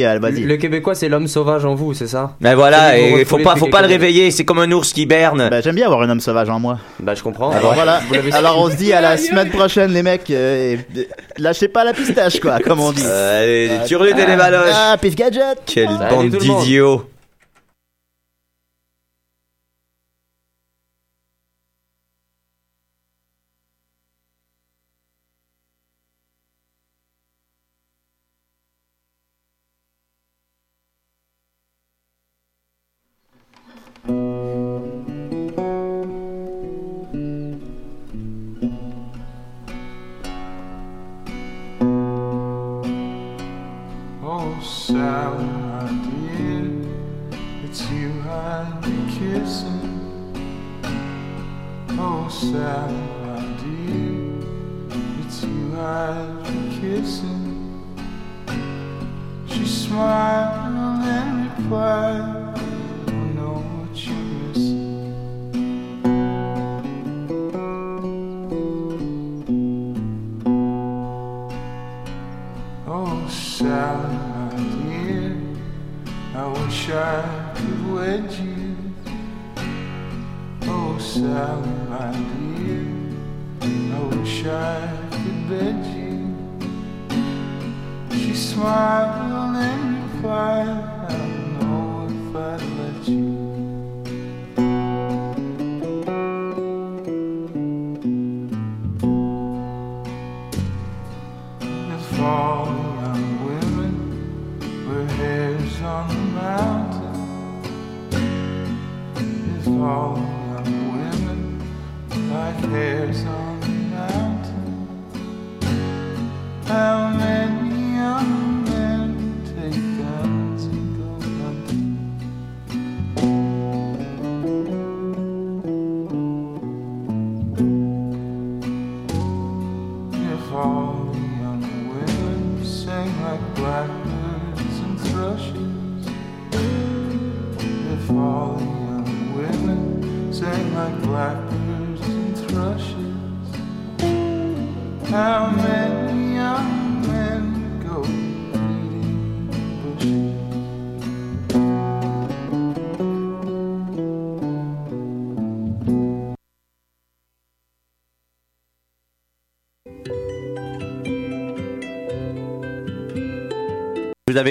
Le Québécois, c'est l'homme sauvage en vous, c'est ça Mais voilà, que vous et faut pas, faut pas le réveiller. C'est comme un ours qui berne. Ben, j'aime bien avoir un homme sauvage en moi. Bah, je comprends. Alors voilà. Alors on se dit à la semaine prochaine, les mecs. euh, et- lâchez pas la pistache, quoi, comme on dit. Euh, allez, tu relutais les baloches. Ah, pif gadget. Quelle Salut bande d'idiots.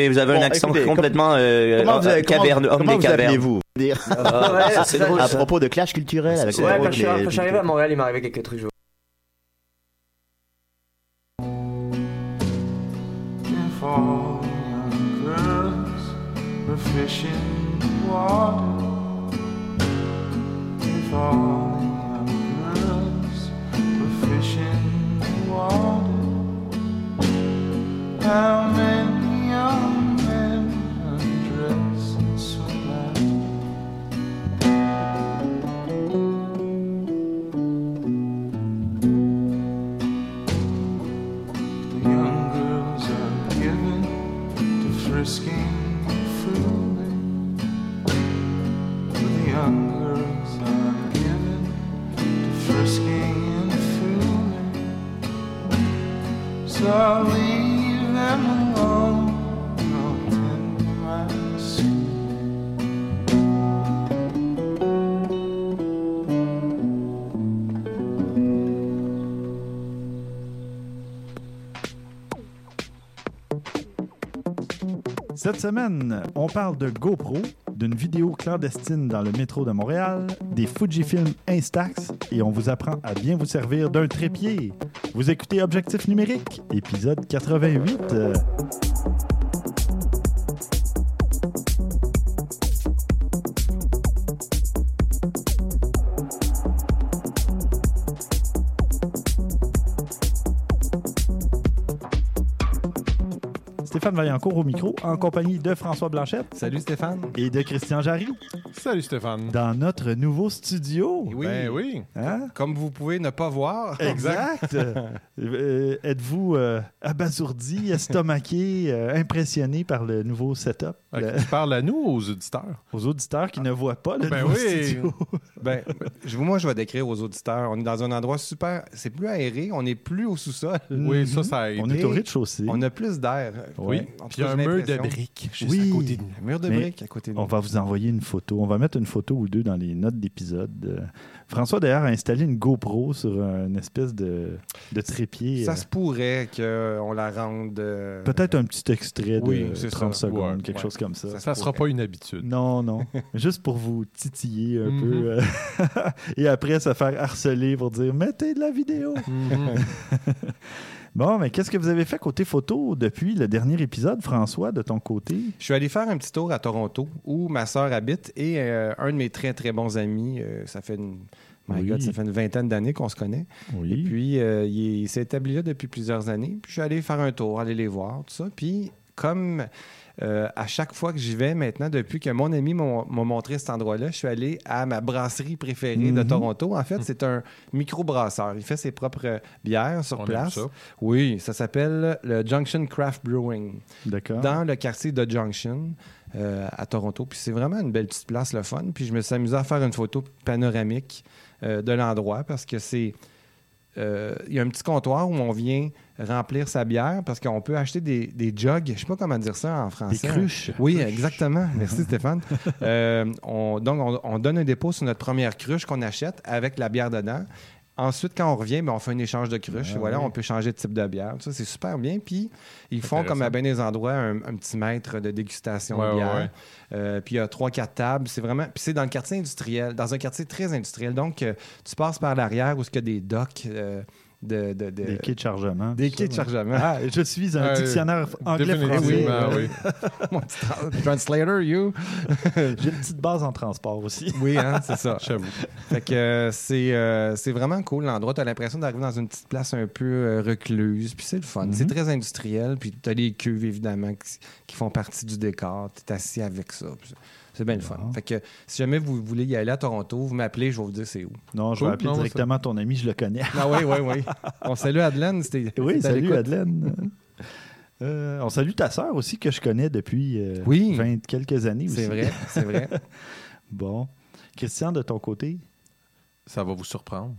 Vous avez, vous avez un accent écoutez, complètement euh, Comment vous, comment- caverneux, homme comment des vous cavernes. appelez-vous Dire. Ah, ouais, ça, c'est drôle, À ça. propos de clash culturel avec Ouais, quand je suis arrivé à Montréal, il arrivé quelques trucs. Cette semaine, on parle de GoPro, d'une vidéo clandestine dans le métro de Montréal, des Fujifilm Instax et on vous apprend à bien vous servir d'un trépied. Vous écoutez Objectif numérique, épisode 88. Stéphane Vaillancourt au micro, en compagnie de François Blanchette. Salut Stéphane. Et de Christian Jarry. Salut Stéphane. Dans notre nouveau studio. Oui. Ben oui. Hein? Comme vous pouvez ne pas voir. Exact. Euh, Êtes-vous euh, abasourdi, estomaqué, euh, impressionné par le nouveau setup? Le- Tu parles à nous ou aux auditeurs? Aux auditeurs qui ne voient pas le Ben nouveau oui. studio. Ben, je- moi, je vais décrire aux auditeurs. On est dans un endroit super. C'est plus aéré. On n'est plus au sous-sol. Oui, ça, ça a On est au rez-de-chaussée. On a plus d'air. Oui. Puis il y a un mur de briques juste Oui. à côté de nous. Un mur de briques à côté de nous. On va vous envoyer une photo. On va mettre une photo ou deux dans les notes d'épisode. Euh, François, d'ailleurs, a installé une GoPro sur une espèce de, de trépied. Ça euh, se pourrait qu'on la rende. euh, Peut-être un petit extrait de Oui, c'est 30 ça. secondes, Ouais, quelque ouais. chose comme ça. Ça Ça sera pas une habitude. Non, non. Juste pour vous titiller un Mhm. peu. euh, et après se faire harceler pour dire mettez de la vidéo. Bon, mais qu'est-ce que vous avez fait côté photo depuis le dernier épisode, François, de ton côté? Je suis allé faire un petit tour à Toronto où ma sœur habite et euh, un de mes très très bons amis, euh, ça fait une, my Oui. God, ça fait une vingtaine d'années qu'on se connaît. Oui. Et puis euh, il, il s'est établi là depuis plusieurs années. Puis je suis allé faire un tour, aller les voir, tout ça. Puis comme euh, à chaque fois que j'y vais maintenant, depuis que mon ami m'a montré cet endroit-là, je suis allé à ma brasserie préférée de Mhm. Toronto. En fait, c'est un micro-brasseur. Il fait ses propres bières sur On place. ça. Oui, ça s'appelle le Junction Craft Brewing D'accord. dans le quartier de Junction euh, à Toronto. Puis c'est vraiment une belle petite place, le fun. Puis je me suis amusé à faire une photo panoramique euh, de l'endroit parce que c'est. Euh, Il y a un petit comptoir où on vient remplir sa bière parce qu'on peut acheter des, des jugs. Je sais pas comment dire ça en français. cruches. Oui, exactement. Merci Stéphane. Euh, on, donc, on, on donne un dépôt sur notre première cruche qu'on achète avec la bière dedans. Ensuite, quand on revient, ben, on fait un échange de cruches. Ah voilà, oui. on peut changer de type de bière. Ça, c'est super bien. Puis, ils font comme à bien des endroits un, un petit mètre de dégustation Ouais, de bière. ouais. Euh, puis il y a trois, quatre tables. C'est vraiment. Puis c'est dans le quartier industriel, dans un quartier très industriel. Donc, euh, tu passes par l'arrière où il y a des docks euh, de, de, de- Des quais de chargement. des quais de chargement. Ah, je suis un Euh, dictionnaire anglais-français. Oui. Mon petit tra- translator, you. J'ai une petite base en transport aussi. Oui, hein, c'est ça. J'avoue. Fait que euh, c'est euh, c'est vraiment cool l'endroit. Tu as l'impression d'arriver dans une petite place un peu euh, recluse. Puis c'est le fun. C'est très industriel. Puis tu as les cuves, évidemment, qui, qui font partie du décor. Tu es assis avec ça. Puis C'est bien le fun. Fait que si jamais vous voulez y aller à Toronto, vous m'appelez, je vais vous dire c'est où. Non, je vais appeler ça- directement ton ami, je le connais. Ah oui, oui, oui. On salue Adelaine. C'était, Oui, salut. Adelaine. Euh, on salue ta sœur aussi que je connais depuis euh, Oui. 20 quelques années C'est aussi. vrai, c'est vrai. Bon. Christian, de ton côté? Ça va vous surprendre.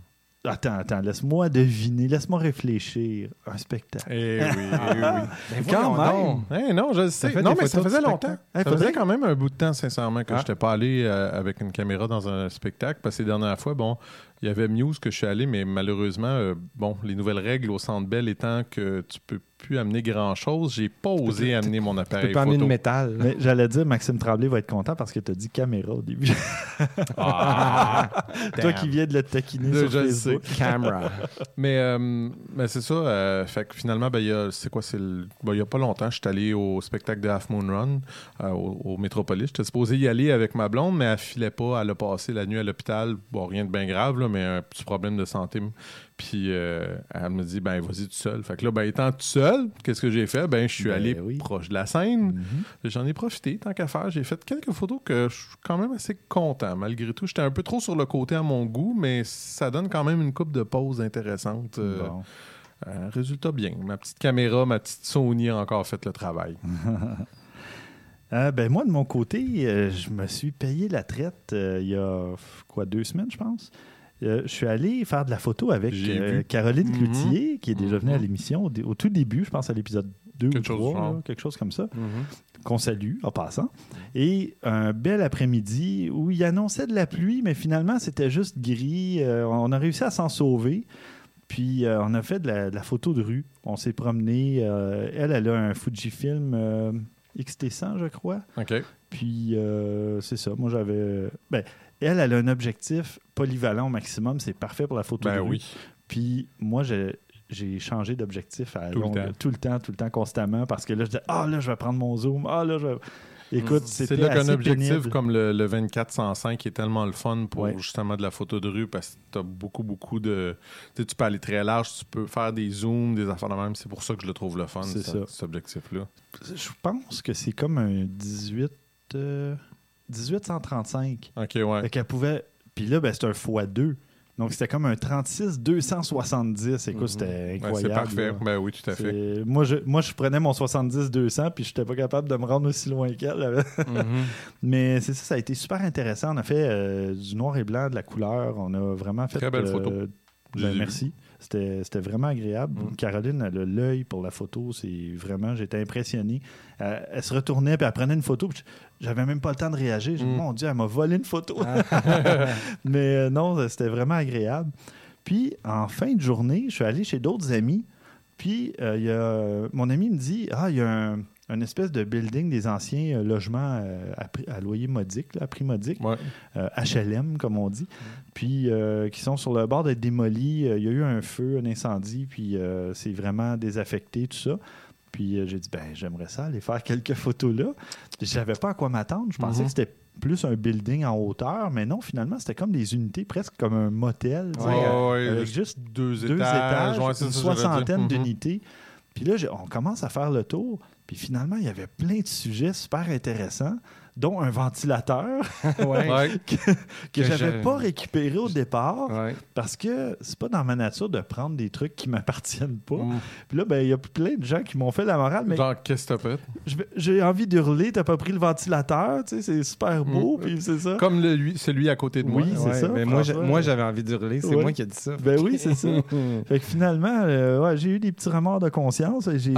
Attends, attends, laisse-moi deviner, laisse-moi réfléchir. Un spectacle. Eh oui, eh oui. Ben, Quand même. donc. Eh non, je le sais. Non, mais ça faisait longtemps. spectacle. Eh, ça faisait- faisait quand même un bout de temps, sincèrement, que Ah. je n'étais pas allé euh, avec une caméra dans un spectacle. Parce que les dernières fois, bon, il y avait Muse que je suis allé, mais malheureusement, euh, bon, les nouvelles règles au Centre Bell étant que tu peux plus amener grand-chose, j'ai pas osé amener mon Tu appareil peux pas amener de photo. métal. Mais j'allais dire, Maxime Tremblay va être content parce que tu as dit caméra au début. Ah! Toi qui viens de le taquiner Je- sur je le Facebook. Camera. Mais, euh, mais c'est ça. euh, fait que finalement, ben, il y a, c'est quoi, c'est le- ben, il y a pas longtemps, je suis allé au spectacle de Half Moon Run euh, au, au Métropolis. J'étais supposé y aller avec ma blonde, mais elle filait pas. Elle a passé la nuit à l'hôpital. Bon, rien de bien grave, là, mais un petit problème de santé. Puis euh, elle me dit, ben vas-y tout seul. Fait que là, ben étant tout seul, qu'est-ce que j'ai fait? Ben je suis Ben allé oui. proche de la scène. Mhm. J'en ai profité, tant qu'à faire. J'ai fait quelques photos que je suis quand même assez content. Malgré tout, j'étais un peu trop sur le côté à mon goût, mais ça donne quand même une coupe de pause intéressante. Euh, Bon. euh, résultat bien. Ma petite caméra, ma petite Sony a encore fait le travail. Euh, ben moi, de mon côté, je me suis payé la traite il y a quoi deux semaines, je pense. Euh, je suis allé faire de la photo avec euh. Caroline Mhm. Cloutier, qui est déjà venue à Mhm. l'émission au, tout début, je pense à l'épisode 2 Quelque ou chose 3, du genre. là, quelque chose comme ça, Mhm. qu'on salue en passant. Et un bel après-midi où il annonçait de la pluie, mais finalement, c'était juste gris. Euh, on a réussi à s'en sauver. Puis euh, on a fait de la, de la photo de rue. On s'est promené. euh, elle, elle a un Fujifilm euh, XT100, je crois. OK. Puis euh, c'est ça. Moi, j'avais. Ben, elle, elle a un objectif polyvalent au maximum. C'est parfait pour la photo de Ben rue. oui. Puis moi, j'ai. Changé d'objectif à Tout le temps. tout le temps, tout le temps, constamment, parce que là, je disais, ah là, je vais prendre mon zoom, ah là, je vais... Écoute, C'est là qu'un objectif pénible. comme le, le 2405 est tellement le fun pour Ouais. justement de la photo de rue parce que tu as beaucoup, beaucoup de. Tu sais, tu peux aller très large, tu peux faire des zooms, des affaires de même. C'est pour ça que je le trouve le fun, C'est ça, ça. cet objectif-là. Je pense que c'est comme un 18... euh, 1835. OK, ouais. Fait qu'elle pouvait... Puis là, ben, c'est un x2. Donc, c'était comme un 36 270. Écoute, Mhm. c'était incroyable. c'est parfait. Ben oui, tout à fait. Moi je, moi, je prenais mon 70-200 puis je n'étais pas capable de me rendre aussi loin qu'elle. Mhm. Mais c'est ça, ça a été super intéressant. On a fait euh, du noir et blanc, de la couleur. On a vraiment fait. Très belle photo. ben, J'ai vu. C'était vraiment agréable. Mm. Caroline, elle a l'œil pour la photo. C'est vraiment, j'étais impressionné. Euh, elle se retournait, puis elle prenait une photo. J'avais même pas le temps de réagir. J'ai dit, Mm. mon Dieu, elle m'a volé une photo. Ah. Mais euh, non, c'était vraiment agréable. Puis, en fin de journée, je suis allé chez d'autres amis. Puis, euh, il y a, mon ami me dit Ah, il y a un, un espèce de building des anciens euh, logements euh, à, prix- à loyer modique, là, à prix modique, Ouais. euh, HLM, comme on dit. Puis, euh, qui sont sur le bord d'être démolis. Il y a eu un feu, un incendie, puis c'est vraiment désaffecté, tout ça. Puis, j'ai dit Ben, j'aimerais ça aller faire quelques photos là. Je savais pas à quoi m'attendre. Je pensais Mhm. que c'était plus un building en hauteur, mais non, finalement, c'était comme des unités, presque comme un motel. euh, ouais, avec juste deux, deux étages, ouais, une ça, soixantaine Mhm. d'unités. Puis là, on commence à faire le tour. Puis finalement, il y avait plein de sujets super intéressants, dont un ventilateur Ouais. Que, Que j'avais je- pas récupéré au départ Ouais. parce que c'est pas dans ma nature de prendre des trucs qui m'appartiennent pas. Mm. Puis là, ben, il y a plein de gens qui m'ont fait la morale, mais Genre, qu'est-ce que t'as fait? j'ai envie d'hurler, t'as pas pris le ventilateur, tu sais, c'est super beau, Mm. puis c'est ça. Comme le, lui, celui à côté de moi. Oui, c'est Ouais, ça, Mais moi, j'avais envie de hurler. C'est Ouais. moi qui ai dit ça. Ben oui, c'est ça. Fait que finalement, euh, ouais, j'ai eu des petits remords de conscience. J'ai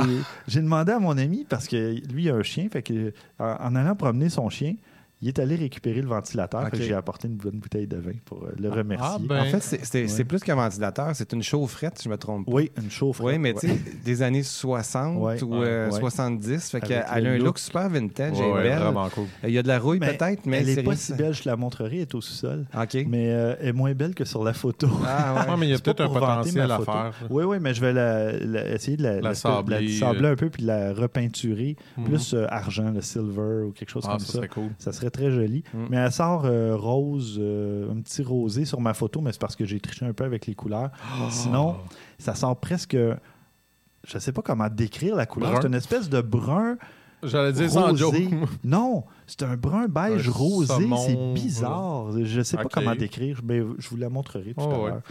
j'ai demandé à mon ami, parce que lui a un chien, fait que en, en allant promener son chien, il est allé récupérer le ventilateur. Ok. Fait que j'ai apporté une bonne bouteille de vin pour euh, le remercier. Ah, ben. En fait, c'est- Ouais. plus qu'un ventilateur, c'est une chaufferette, si je me trompe pas. Oui, une chauffe. Oui, mais tu sais, des années 60 Ouais, ou ouais, euh, ouais. 70. Fait qu'elle le a un look. look super vintage Ouais, et ouais, belle. vraiment cool. Il y a de la rouille peut-être, mais elle est c'est pas si belle, je te la montrerai, elle est au sous-sol. OK. Mais euh, elle est moins belle que sur la photo. Ah Ouais, mais il y a peut-être un potentiel à faire. Oui, oui, mais je vais la, la- essayer de la, sabler, un peu puis de la repeinturer. Mhm. Plus argent, le silver ou quelque chose Ah, comme ça ça. serait cool. Ça serait très joli. Mm. Mais elle sort euh, rose, euh, un petit rosé sur ma photo, mais c'est parce que j'ai triché un peu avec les couleurs. Sinon, ça sort presque. Je sais pas comment décrire la couleur. C'est une espèce de brun J'allais dire sans joke. rosé. non, c'est un brun beige Un rosé. saumon, C'est bizarre. Je sais pas comment décrire, mais je vous la montrerai tout Oh, à l'heure.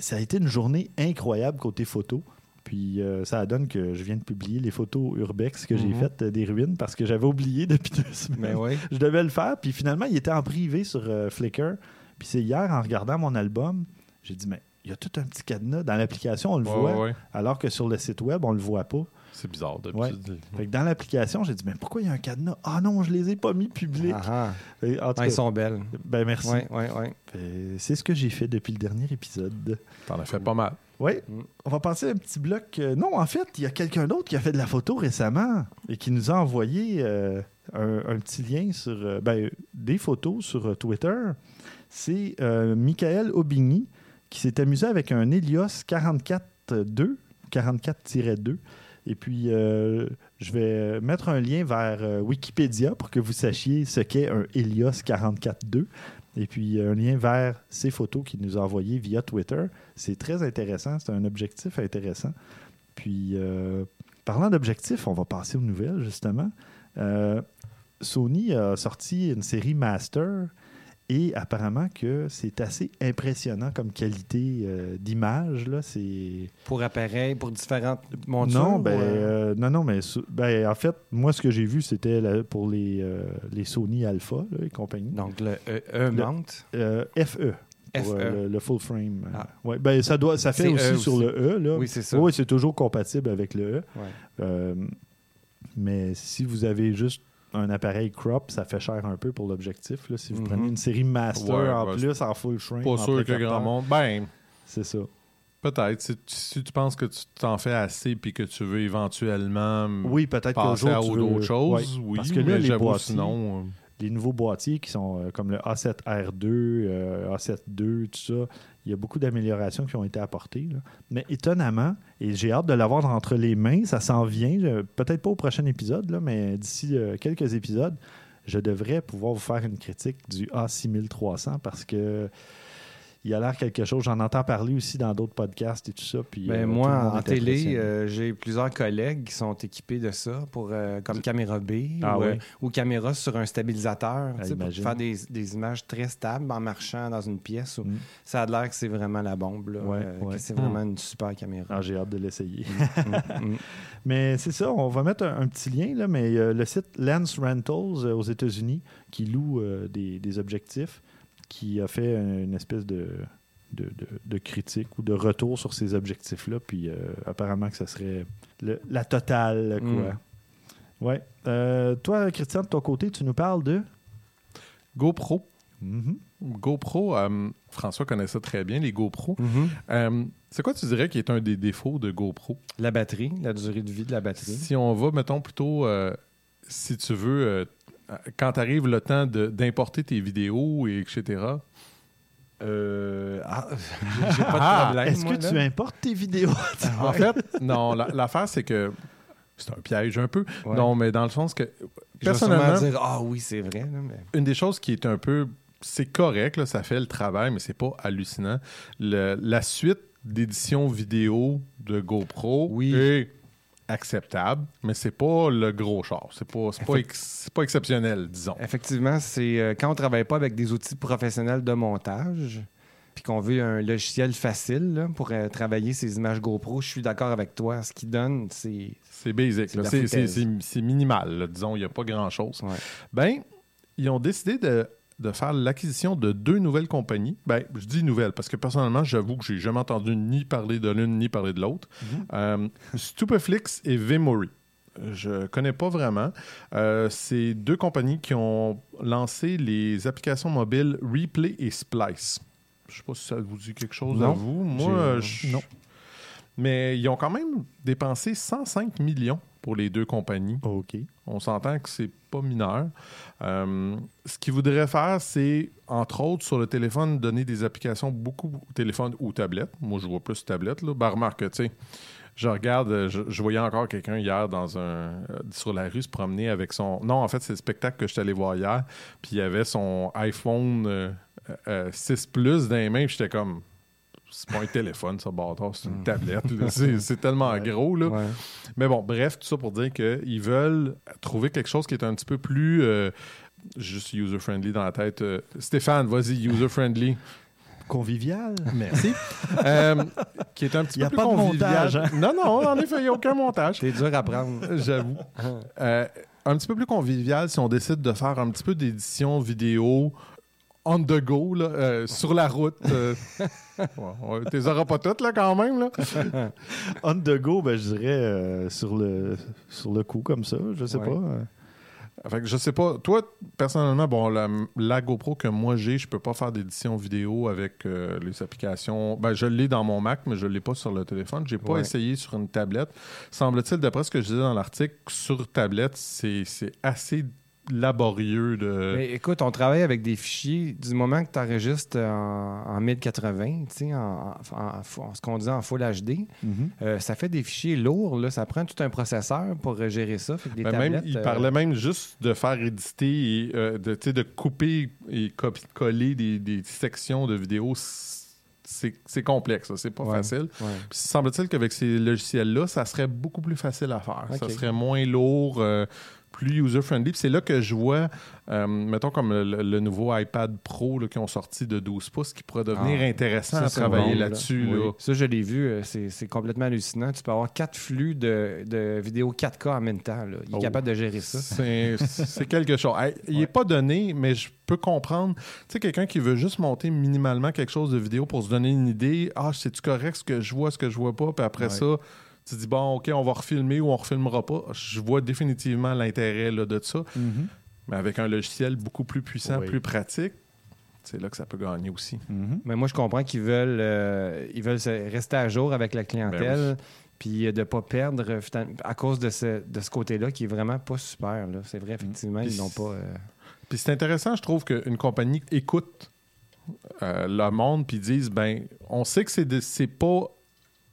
Ça a été une journée incroyable côté photo. Puis euh, ça donne que je viens de publier les photos urbex que j'ai Mhm. faites euh, des ruines parce que j'avais oublié depuis deux semaines. Mais oui. Je devais le faire. Puis finalement, il était en privé sur euh, Flickr. Puis c'est hier, en regardant mon album, j'ai dit, mais il y a tout un petit cadenas. Dans l'application, on le Ouais, voit, ouais. alors que sur le site web, on le voit pas. C'est bizarre. Ouais. d'habitude. Fait que dans l'application, j'ai dit, mais pourquoi il y a un cadenas? Ah non, je les ai pas mis publics. Ah, ah. Elles cas, sont belles. ben merci. C'est ce que j'ai fait depuis le dernier épisode. T'en as fait pas mal. Oui, Mm. on va passer à un petit bloc. euh, non, en fait, il y a quelqu'un d'autre qui a fait de la photo récemment et qui nous a envoyé euh, un, un petit lien sur euh, ben, des photos sur Twitter. C'est euh, Michael Aubigny qui s'est amusé avec un Helios 44-2, 44-2. Et puis, je vais mettre un lien vers Wikipédia pour que vous sachiez ce qu'est un Helios 44-2. Et puis, un lien vers ces photos qu'il nous a envoyées via Twitter. C'est très intéressant. C'est un objectif intéressant. Puis, euh, parlant d'objectifs, on va passer aux nouvelles, justement. Euh, Sony a sorti une série Master et apparemment que c'est assez impressionnant comme qualité euh, d'image. là. C'est Pour appareil, pour différentes montures. non, ben, ou, euh, euh, non, non, mais ben, en fait, moi, ce que j'ai vu, c'était pour les, euh, les Sony Alpha là, et compagnie. Donc, le E, e mount. FE. Pour, FE. euh, le, le full frame. Ah. ouais, ben, ça, doit, ça fait C'est aussi, E sur le E. Là. Oui, c'est ça. Oui, c'est toujours compatible avec le E. Ouais. Mais si vous avez juste un appareil crop, ça fait cher un peu pour l'objectif. là. Si vous Mhm. prenez une série master Ouais, en ouais, plus, en full frame. Pas sûr que grand monde. Ben, C'est ça. peut-être. Si, si tu penses que tu t'en fais assez puis que tu veux éventuellement Oui, peut-être passer à tu veux- d'autres choses, Ouais. oui. Parce que là, mais les j'avoue, boîtiers, sinon. Les nouveaux boîtiers qui sont euh, comme le A7R2, euh, A7II, tout ça, il y a beaucoup d'améliorations qui ont été apportées. Mais étonnamment, et j'ai hâte de l'avoir entre les mains, ça s'en vient, peut-être pas au prochain épisode, mais d'ici euh, quelques épisodes, je devrais pouvoir vous faire une critique du A6300 parce que il a l'air quelque chose. J'en entends parler aussi dans d'autres podcasts et tout ça. Puis, Ben, euh, moi, en télé, euh, j'ai plusieurs collègues qui sont équipés de ça pour euh, comme caméra B Ah ou, euh, oui. ou caméra sur un stabilisateur Ah, pour faire des, des images très stables en marchant dans une pièce. où Mm. Ça a l'air que c'est vraiment la bombe. là, Ouais, euh, ouais. que c'est vraiment une super caméra. Ah, j'ai hâte de l'essayer. Mm, mm. Mais c'est ça, on va mettre un, un petit lien, là, mais euh, le site Lens Rentals euh, aux États-Unis, qui loue euh, des, des objectifs, qui a fait une espèce de de, de- de critique ou de retour sur ces objectifs-là. Puis euh, apparemment que ça serait le- la totale, quoi. Mm. Ouais. Euh, toi, Christian, de ton côté, tu nous parles de? GoPro. Mhm. GoPro, euh, François connaît ça très bien, les GoPro. Mhm. Euh, c'est quoi tu dirais qui est un des défauts de GoPro? La batterie, la durée de vie de la batterie. Si on va, mettons, plutôt, euh, si tu veux, euh, quand arrive le temps d'importer tes vidéos, et etc., Euh, ah, j'ai pas de Ah, problème. Est-ce que là. tu importes tes vidéos? en fait, non, la- l'affaire, c'est que c'est un piège un peu. Ouais. Non, mais dans le sens que, personnellement, dire ah oui c'est vrai mais une des choses qui est un peu. C'est correct, là, ça fait le travail, mais c'est pas hallucinant. Le- la suite d'édition vidéo de GoPro Oui. est acceptable, mais c'est pas le gros char. C'est pas, c'est pas, ex- pas exceptionnel, disons. effectivement c'est euh, quand on travaille pas avec des outils professionnels de montage puis qu'on veut un logiciel facile là, pour euh, travailler ces images GoPro je suis d'accord avec toi ce qui donne c'est C'est basic. C'est minimal, là, disons. Il n'y a pas grand-chose. Ouais. Ben, ils ont décidé de, de faire l'acquisition de deux nouvelles compagnies. Ben, je dis nouvelles parce que personnellement, j'avoue que j'ai jamais entendu ni parler de l'une ni parler de l'autre. Euh, Stupeflix et Vimory. Je connais pas vraiment. Euh, c'est deux compagnies qui ont lancé les applications mobiles Replay et Splice. Je sais pas si ça vous dit quelque chose Non. à vous. Moi, je- non. Mais ils ont quand même dépensé 105 millions pour les deux compagnies. OK. On s'entend que c'est pas mineur. Euh, ce qu'ils voudraient faire, c'est, entre autres, sur le téléphone, donner des applications beaucoup téléphone ou tablette. Moi, je vois plus tablette. Là. Ben, remarque, tu sais, je regarde, je, je voyais encore quelqu'un hier dans un, euh, sur la rue se promener avec son. Non, en fait, c'est le spectacle que je suis allé voir hier. Puis il y avait son iPhone euh, euh, 6 Plus dans les mains. Puis j'étais comme. C'est pas un téléphone, ça, bâtard, c'est une tablette. là. C'est tellement gros. Là. ouais. Mais bon, bref, tout ça pour dire qu'ils veulent trouver quelque chose qui est un petit peu plus euh, juste user-friendly dans la tête. Euh, Stéphane, vas-y, user-friendly. Convivial. Merci. Euh, qui est un petit y peu a plus pas de convivial. montage, hein? Non, non, en effet, il n'y a aucun montage. c'est dur à prendre J'avoue. Euh, un petit peu plus convivial si on décide de faire un petit peu d'édition vidéo on the go, là, euh, sur la route. euh. Ouais, T'es auras pas toutes, là, quand même. Là. On the go, ben, je dirais euh, sur, le, sur le coup, comme ça. Je sais Ouais. pas. euh. Fait que je sais pas. Toi, personnellement, bon, la, la GoPro que moi j'ai, je peux pas faire d'édition vidéo avec les applications. Ben, je l'ai dans mon Mac, mais je l'ai pas sur le téléphone. J'ai pas Ouais. essayé sur une tablette. Semble-t-il, d'après ce que je disais dans l'article, sur tablette, c'est assez laborieux de. Mais écoute, on travaille avec des fichiers du moment que tu enregistres en, en 1080, tu sais, en, en- en- ce qu'on dit en Full HD, Mhm. euh, ça fait des fichiers lourds. Là, ça prend tout un processeur pour euh, gérer ça. Fait que des Ben, même, il euh, parlait même juste de faire éditer et euh, de, couper et copier-coller des, des sections de vidéos. C'est complexe, c'est pas Ouais. facile. ouais. Semble-t-il qu'avec ces logiciels-là, ça serait beaucoup plus facile à faire. Ça serait moins lourd, euh, plus user-friendly. Puis c'est là que je vois, euh, mettons comme le, le nouveau iPad Pro là, qui ont sorti de 12 pouces, qui pourrait devenir Ah, intéressant Ça, à travailler bon, là. là-dessus. Oui. Ça, je l'ai vu. euh, C'est complètement hallucinant. Tu peux avoir quatre flux de, de vidéos 4K en même temps. là. Il est Oh. capable de gérer ça. C'est c'est quelque chose. Hey, il n'est pas donné, mais je peux comprendre. Tu sais, quelqu'un qui veut juste monter minimalement quelque chose de vidéo pour se donner une idée. Ah, c'est-tu correct ce que je vois, ce que je vois pas? Puis après Ouais. ça, tu dis, bon, OK, on va refilmer ou on refilmera pas. Je vois définitivement l'intérêt là, de ça. Mhm. Mais avec un logiciel beaucoup plus puissant, Oui. plus pratique, c'est là que ça peut gagner aussi. Mhm. Mais moi, je comprends qu'ils veulent, euh, ils veulent rester à jour avec la clientèle. Ben Puis de ne pas perdre à cause de ce, de ce côté-là qui est vraiment pas super. là. C'est vrai, effectivement, Puis ils n'ont pas. euh, Puis c'est intéressant, je trouve, qu'une compagnie écoute euh, le monde puis dise, ben, on sait que c'est c'est pas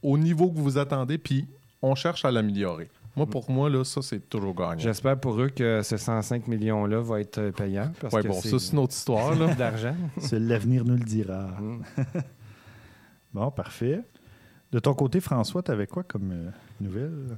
au niveau que vous attendez, puis on cherche à l'améliorer. Moi, pour moi, là, ça, c'est toujours gagnant. J'espère pour eux que ce 105 millions-là va être euh, payant. Que bon, ça, c'est une autre histoire, d'argent. L'avenir nous le dira. Mm. Bon, parfait. De ton côté, François, t'avais quoi comme euh, nouvelle?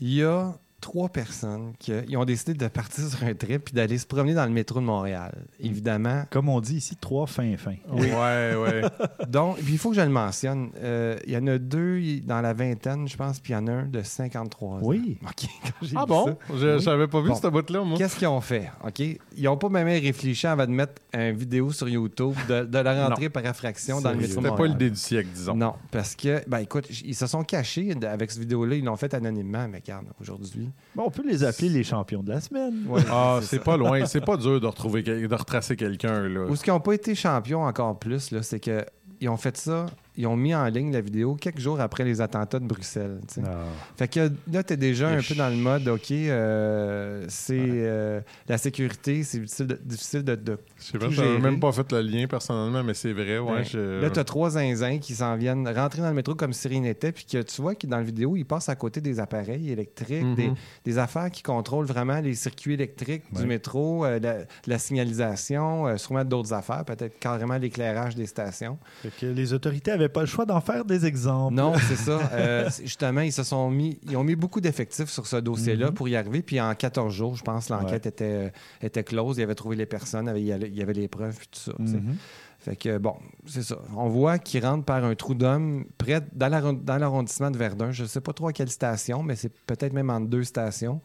Il y a trois personnes qui ils ont décidé de partir sur un trip puis d'aller se promener dans le métro de Montréal. Évidemment. Comme on dit ici, trois fins fins. Ouais, ouais. Donc, puis il faut que je le mentionne. Euh, Il y en a deux dans la vingtaine, je pense, puis il y en a un de 53 ans. Oui. OK. quand Ah bon? ça. Je J'avais pas vu Bon. cette bout-là, moi. Qu'est-ce qu'ils ont fait? OK? Ils n'ont pas même réfléchi avant de mettre une vidéo sur YouTube de, de la rentrée par effraction dans le métro de C'était pas Montréal. l'idée du siècle, disons. Non, parce que, ben écoute, ils se sont cachés avec cette vidéo-là. Ils l'ont fait anonymement, mais regarde, aujourd'hui. Bon, on peut les appeler les champions de la semaine. Ah, c'est pas loin. C'est pas dur de retrouver, de retracer quelqu'un, là. Où ce qu'ils n'ont pas été champions encore plus, là, c'est que ils ont fait ça, ils ont mis en ligne la vidéo quelques jours après les attentats de Bruxelles. Ah. Fait que là, tu es déjà un peu dans le mode, OK, euh, c'est euh, la sécurité, c'est difficile de, difficile de, de- Je sais pas, tout j'avais gérer. même pas fait le lien personnellement, mais c'est vrai, ouais. Ben, je- Là, tu as trois zinzins qui s'en viennent rentrer dans le métro comme si rien n'était, puis que tu vois que dans la vidéo, ils passent à côté des appareils électriques, Mhm. des, des affaires qui contrôlent vraiment les circuits électriques Ouais. du métro, euh, la, la signalisation, euh, sûrement d'autres affaires, peut-être carrément l'éclairage des stations. Fait que les autorités n'avaient pas le choix d'en faire des exemples. Non, c'est ça. Euh, justement, ils se sont mis, ils ont mis beaucoup d'effectifs sur ce dossier-là Mhm. pour y arriver. Puis en 14 jours, je pense, l'enquête était, euh, était close. Ils avaient trouvé les personnes, il y avait, il y avait les preuves, puis tout ça. Mhm. Fait que, bon, c'est ça. On voit qu'ils rentrent par un trou d'homme près dans l'arron- dans l'arrondissement de Verdun. Je ne sais pas trop à quelle station, mais c'est peut-être même entre deux stations.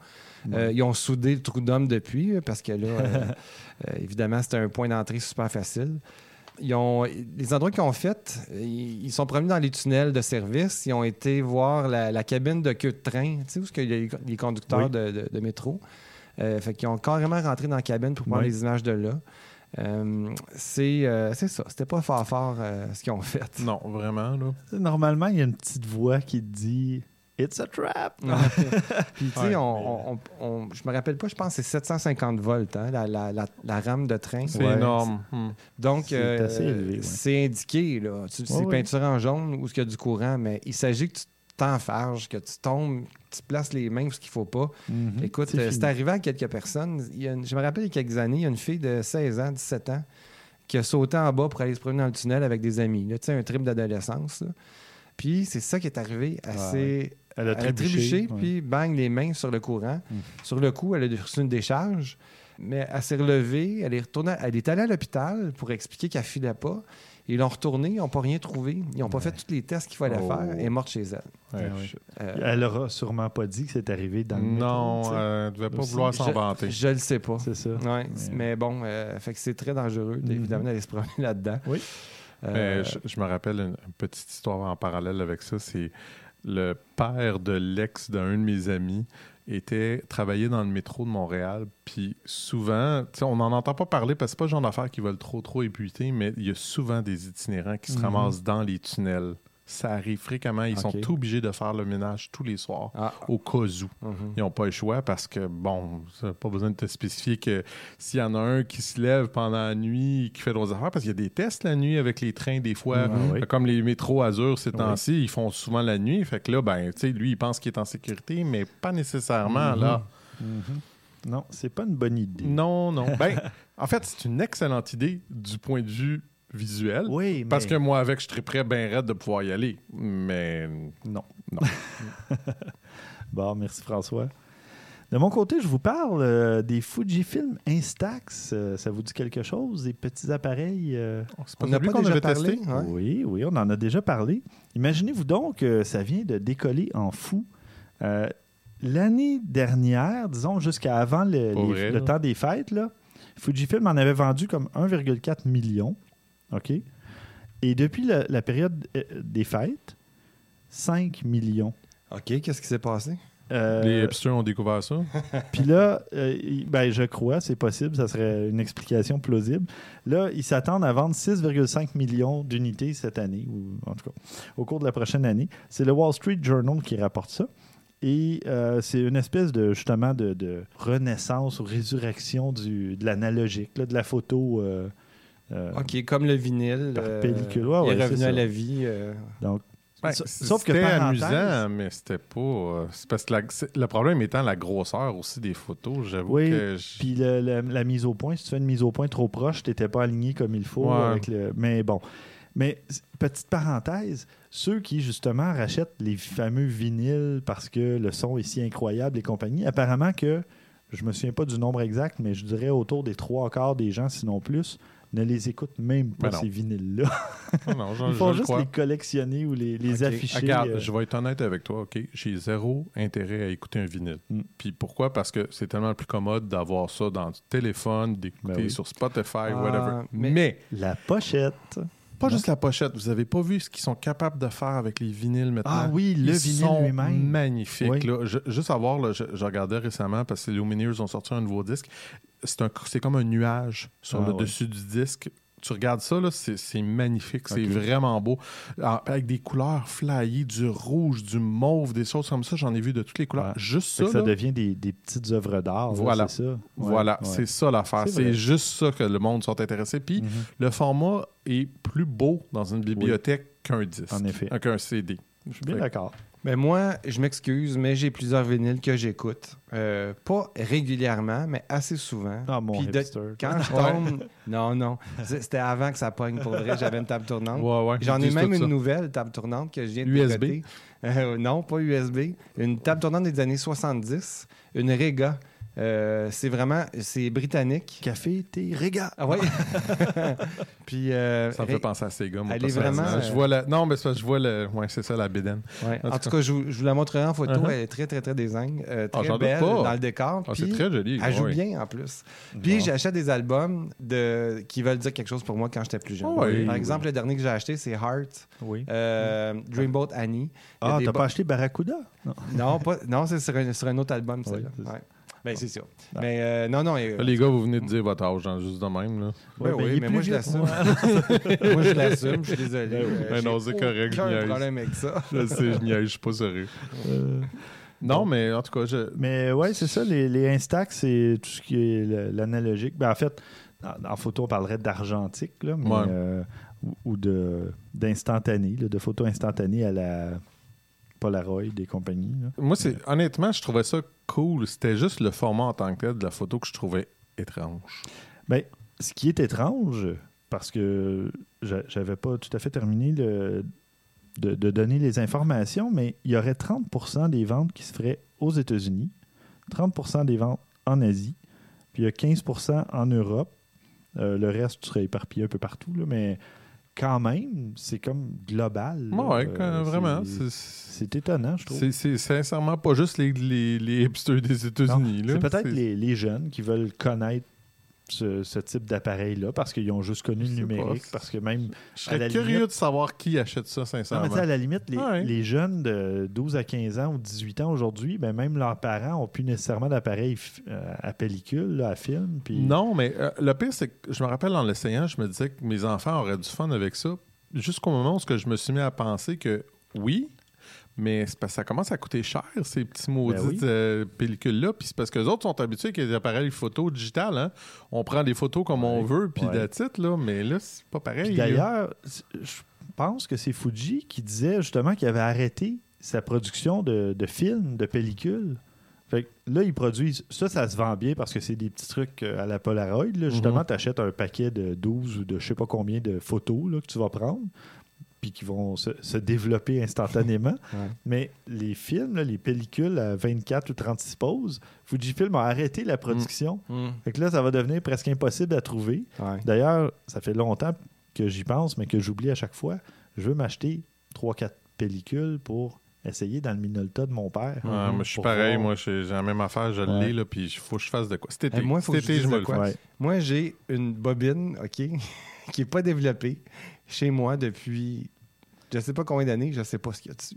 Euh, ils ont soudé le trou d'homme depuis, parce que là, euh, euh, évidemment, c'était un point d'entrée super facile. Ils ont, les endroits qu'ils ont fait, ils, ils sont promenés dans les tunnels de service. Ils ont été voir la, la cabine de queue de train, tu sais, où est-ce qu'il y a les, les conducteurs Oui. de, de- de métro. Euh, fait qu'ils ont carrément rentré dans la cabine pour prendre Oui. les images de là. Euh, c'est euh, c'est ça. C'était pas fort fort euh, ce qu'ils ont fait. Non, vraiment, là. Normalement, il y a une petite voix qui te dit It's a trap. Puis, tu sais, on, je me rappelle pas, je pense que c'est 750 volts, hein, la, la- la- la rame de train. C'est Ouais, énorme. Hmm. Donc, C'est euh, ouais. c'est indiqué, là. Tu- C'est Ouais, peinture en jaune ou ce qu'il y a du courant, mais il s'agit que tu t'enfarges, que tu tombes, que tu places les mains où ce qu'il faut pas. Mhm. Écoute, C'est euh, arrivé à quelques personnes. Il y a une- je me rappelle il y a quelques années, il y a une fille de 16 ans, 17 ans, qui a sauté en bas pour aller se promener dans le tunnel avec des amis. là. Tu sais, un trip d'adolescence. là. Puis c'est ça qui est arrivé. Ah, s'est- Elle a elle a trébuché. trébuché, ouais. puis bang, les mains sur le courant. Mm. Sur le coup, elle a reçu une décharge, mais elle s'est relevée, elle est retournée, elle est allée à l'hôpital pour expliquer qu'elle filait pas. Ils l'ont retournée, ils n'ont pas rien trouvé. Ils n'ont pas fait tous les tests qu'il fallait Oh. faire. Elle est morte chez elle. Ouais, ouais. je- Euh, Elle aura sûrement pas dit que c'est arrivé dans le Non, euh, elle devait pas Aussi, vouloir s'en vanter. je le sais pas. C'est ça. Ouais, mais bon, euh, fait que c'est très dangereux, Mhm. évidemment, d'aller se promener là-dedans. Oui. Euh, Mais je, je me rappelle une, une petite histoire en parallèle avec ça. C'est le père de l'ex d'un de mes amis était travaillait dans le métro de Montréal. Puis souvent, on n'en entend pas parler parce que c'est pas le genre d'affaires qui veulent trop trop épuiter, mais il y a souvent des itinérants qui se Mhm. ramassent dans les tunnels. Ça arrive fréquemment. Ils sont obligés de faire le ménage tous les soirs ah, au cas où. mhm. Ils n'ont pas le choix parce que, bon, ça n'a pas besoin de te spécifier que s'il y en a un qui se lève pendant la nuit, qui fait d'autres affaires, parce qu'il y a des tests la nuit avec les trains, des fois. Oui. comme les métros Azur ces Oui. temps-ci, ils font souvent la nuit. Fait que là, ben, tu sais, lui, il pense qu'il est en sécurité, mais pas nécessairement, Mhm. là. Mhm. Non, c'est pas une bonne idée. Non, non. ben, en fait, c'est une excellente idée du point de vue visuel. Oui, mais Parce que moi, avec, je serais prêt bien raide de pouvoir y aller. Mais non. Non. bon, merci François. De mon côté, je vous parle euh, des Fujifilm Instax. Euh, ça vous dit quelque chose? Des petits appareils euh, c'est pas On n'a pas qu'on déjà parlé? testé. Ouais. Oui, oui, on en a déjà parlé. Imaginez-vous donc que ça vient de décoller en fou. Euh, L'année dernière, disons jusqu'à avant le, Pas les- vrai, le là. temps des fêtes, là, Fujifilm en avait vendu comme 1,4 million. OK? Et depuis la, la période euh, des fêtes, 5 millions. OK, qu'est-ce qui s'est passé? Euh, Les hipsters ont découvert ça. puis là, euh, ben, je crois, c'est possible, ça serait une explication plausible. Là, ils s'attendent à vendre 6,5 millions d'unités cette année, ou en tout cas, au cours de la prochaine année. C'est le Wall Street Journal qui rapporte ça. Et euh, c'est une espèce de justement de, de renaissance ou résurrection du, de l'analogique, là, de la photo. Euh, OK, comme le vinyle. Par euh, pellicule. Ouais, il est revenu à la vie. euh, donc, Ben, Sa- sauf que c'était amusant, mais c'était pas. euh, c'est parce que la- le problème étant la grosseur aussi des photos. J'avoue Oui, que. je- Puis le- le- la mise au point, si tu fais une mise au point trop proche, tu n'étais pas aligné comme il faut. Ouais. Avec le, mais bon. Mais petite parenthèse, ceux qui justement rachètent les fameux vinyles parce que le son est si incroyable et compagnie, apparemment que je me souviens pas du nombre exact, mais je dirais autour des trois quarts des gens, sinon plus, ne les écoutent même pas Ben ces vinyles-là. Non, je, Ils font juste crois. les collectionner ou les, afficher. Regarde, euh, je vais être honnête avec toi, OK? J'ai zéro intérêt à écouter un vinyle. Mm. Puis pourquoi? Parce que c'est tellement plus commode d'avoir ça dans le téléphone, d'écouter Ben oui. sur Spotify, Ah, whatever. mais- Mais, La pochette. Pas juste la pochette. Vous avez pas vu ce qu'ils sont capables de faire avec les vinyles maintenant? Ah oui, le Ils vinyle lui-même. magnifiques. Oui. là. Je- juste à voir, là, je, je regardais récemment parce que les Lumineers ont sorti un nouveau disque. C'est un- c'est comme un nuage sur Ah le dessus du disque. Tu regardes ça, là, c'est magnifique, c'est vraiment beau. Avec des couleurs flyées, du rouge, du mauve, des choses comme ça, j'en ai vu de toutes les couleurs. Ouais. Juste ça, que ça devient des, des petites œuvres d'art. là, Voilà. C'est ça? Ouais, voilà, ouais. c'est ça l'affaire. C'est juste ça que le monde sont intéressés. Puis Mhm. le format est plus beau dans une bibliothèque qu'un disque, En effet. qu'un CD. Je suis bien d'accord. Ben moi, je m'excuse, mais j'ai plusieurs vinyles que j'écoute. Euh, pas régulièrement, mais assez souvent. Ah, mon Puis de-. Quand je tombe... non, non. C'était avant que ça pogne, pour vrai. J'avais une table tournante. Ouais, ouais, J'en ai même une ça. nouvelle table tournante que je viens de USB? Euh, non, pas USB. Une table tournante des années 70. Une Rega. Euh, c'est vraiment... C'est britannique. Café, thé, réga. Ah ouais? Puis... euh, Ça me fait penser à Sega, moi, Elle est Je euh, vois la... Non, mais que je vois le... Ouais, c'est ça, la bédaine. Ouais. En En, tout tout cas, je vous, je vous la montrerai en photo. Uh-huh. Elle est très, très, très design. euh, Ah, très doute belle pas. dans le décor. Ah, c'est puis très joli. Elle joue ouais. bien en plus. Puis j'achète des albums de... qui veulent dire quelque chose pour moi quand j'étais plus jeune. Ah. Par exemple, le dernier que j'ai acheté, c'est Heart, Oui. euh, Dreamboat Annie. Ah, t'as bo- pas acheté Barracuda? Non. Non, pas... non c'est sur un, sur un autre album, Oui, ça. Ben, c'est ça. Ah. Mais euh, non, non. euh, les gars, vous venez de dire votre âge, hein, juste de même. Là. ben Ouais, oui, ben, est mais moi, je l'assume. moi. je l'assume. Je suis désolé. Ben oui. Euh, Ben non, c'est correct, je niaise. problème avec ça. Je sais, je niaise, je suis pas sérieux. Euh, Non, mais en tout cas, je... Mais ouais, c'est ça. Les, les Instax, c'est tout ce qui est l'analogique. Ben, en fait, en, en photo, on parlerait d'argentique, là, mais, Ouais. euh, ou, ou de d'instantané, là, de photos instantanées à la Polaroid et compagnie. là. moi, c'est honnêtement, je trouvais ça cool. C'était juste le format en tant que tel de la photo que je trouvais étrange. Ben, ce qui est étrange, parce que j'a- j'avais pas tout à fait terminé le- de, de donner les informations, mais il y aurait 30% des ventes qui se feraient aux États-Unis, 30% des ventes en Asie, puis il y a 15% en Europe. Euh, le reste serait éparpillé un peu partout, là, mais quand même, c'est comme global. Ouais, Euh, vraiment. c'est- étonnant, je trouve. C'est sincèrement pas juste les, les, les hipsters des États-Unis. C'est peut-être les, les jeunes qui veulent connaître ce, ce type d'appareil-là parce qu'ils ont juste connu le numérique. pas. Parce que même, Je à serais la curieux limite- de savoir qui achète ça, non, sincèrement. mais tu sais, à la limite, les, Ouais. les jeunes de 12 à 15 ans ou 18 ans aujourd'hui, ben même leurs parents n'ont plus nécessairement d'appareil euh, à pellicule, là, à film. Non, mais euh, le pire, c'est que je me rappelle en l'essayant, je me disais que mes enfants auraient du fun avec ça. Jusqu'au moment où je me suis mis à penser que oui, mais c'est parce que ça commence à coûter cher, ces petits maudites Ben oui. euh, pellicules-là. Puis c'est parce que les autres sont habitués avec des appareils photo digital. Hein? On prend des photos comme on veut, puis Ouais. titre, là. Mais là, c'est pas pareil. Puis là. d'ailleurs, je pense que c'est Fuji qui disait justement qu'il avait arrêté sa production de, de films, de pellicules. Fait que là, ils produisent. Ça, ça se vend bien parce que c'est des petits trucs euh, à la Polaroid. là. Justement, Mhm. tu achètes un paquet de 12 ou de je sais pas combien de photos là, que tu vas prendre, puis qui vont se, se développer instantanément. Ouais. Mais les films, là, les pellicules à 24 ou 36 poses, Fujifilm a arrêté la production. Mm. Fait que là, ça va devenir presque impossible à trouver. Ouais. D'ailleurs, ça fait longtemps que j'y pense, mais que j'oublie à chaque fois. Je veux m'acheter 3-4 pellicules pour essayer dans le Minolta de mon père. Ouais, moi, je suis pareil. voir. Moi, j'ai la même affaire. Je Ouais. l'ai, là, puis il faut que je fasse de quoi. Cet été, Eh, moi, faut cet que je été, dise je me de le quoi. fais. Ouais. Moi, j'ai une bobine, OK, qui n'est pas développée chez moi depuis je sais pas combien d'années, je sais pas ce qu'il y a dessus.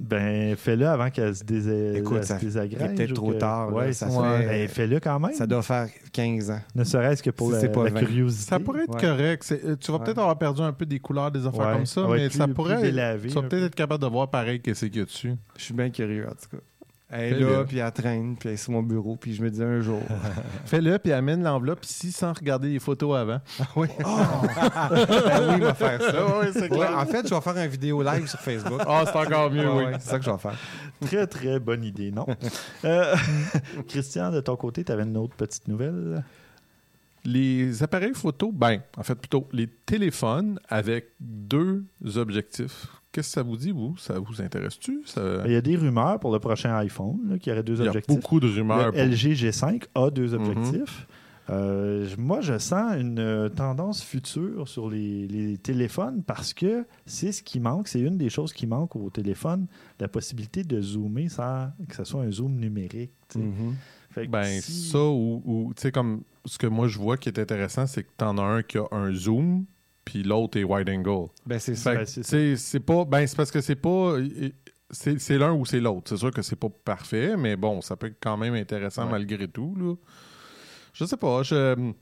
Ben, fais-le avant qu'elle se, désé... Écoute, se ça- désagrège. il est peut-être trop que- tard, là, Ouais, ça c'est- serait- Ben, fais-le quand même. Ça doit faire 15 ans. Ne serait-ce que pour Si la, c'est pas la 20. curiosité. Ça pourrait être Ouais. correct. C'est- euh, Tu vas Ouais. peut-être avoir perdu un peu des couleurs, des affaires Ouais. comme ça, mais ça pourrait. délavé, tu vas peut-être peu. être capable de voir pareil qu'est-ce qu'il y a dessus. Je suis bien curieux, en tout cas. Elle est là, puis elle traîne, puis elle est sur mon bureau, puis je me dis un jour. Fais-le, puis amène l'enveloppe ici sans regarder les photos avant. oui. ben oui, il va faire ça. Ah oui, c'est Ouais, en fait, je vais faire une vidéo live sur Facebook. Ah, c'est encore mieux, Ouais, oui. c'est ça que je vais faire. Très, très bonne idée, non? Euh, Christian, de ton côté, tu avais une autre petite nouvelle? les appareils photo, ben, en fait, plutôt les téléphones avec deux objectifs. Qu'est-ce que ça vous dit, vous? Ça vous intéresse-tu? Ça- Il y a des rumeurs pour le prochain iPhone qui aurait deux Il y a objectifs. beaucoup de rumeurs. Le pour- LG G5 a deux Mhm. objectifs. Euh, moi, je sens une euh, tendance future sur les, les téléphones parce que c'est ce qui manque. C'est une des choses qui manque au téléphone, la possibilité de zoomer sans que ce soit un zoom numérique. tu. Mhm. Fait que Ben, si- ça, ou, ou, tu sais, comme ce que moi je vois qui est intéressant, c'est que t'en as un qui a un zoom, puis l'autre est wide angle. Ben, c'est ça. Ben, c'est pas. Ben, c'est parce que c'est pas. C'est l'un ou c'est l'autre. C'est sûr que c'est pas parfait, mais bon, ça peut être quand même intéressant Ouais. malgré tout. Là. Je sais pas. Je,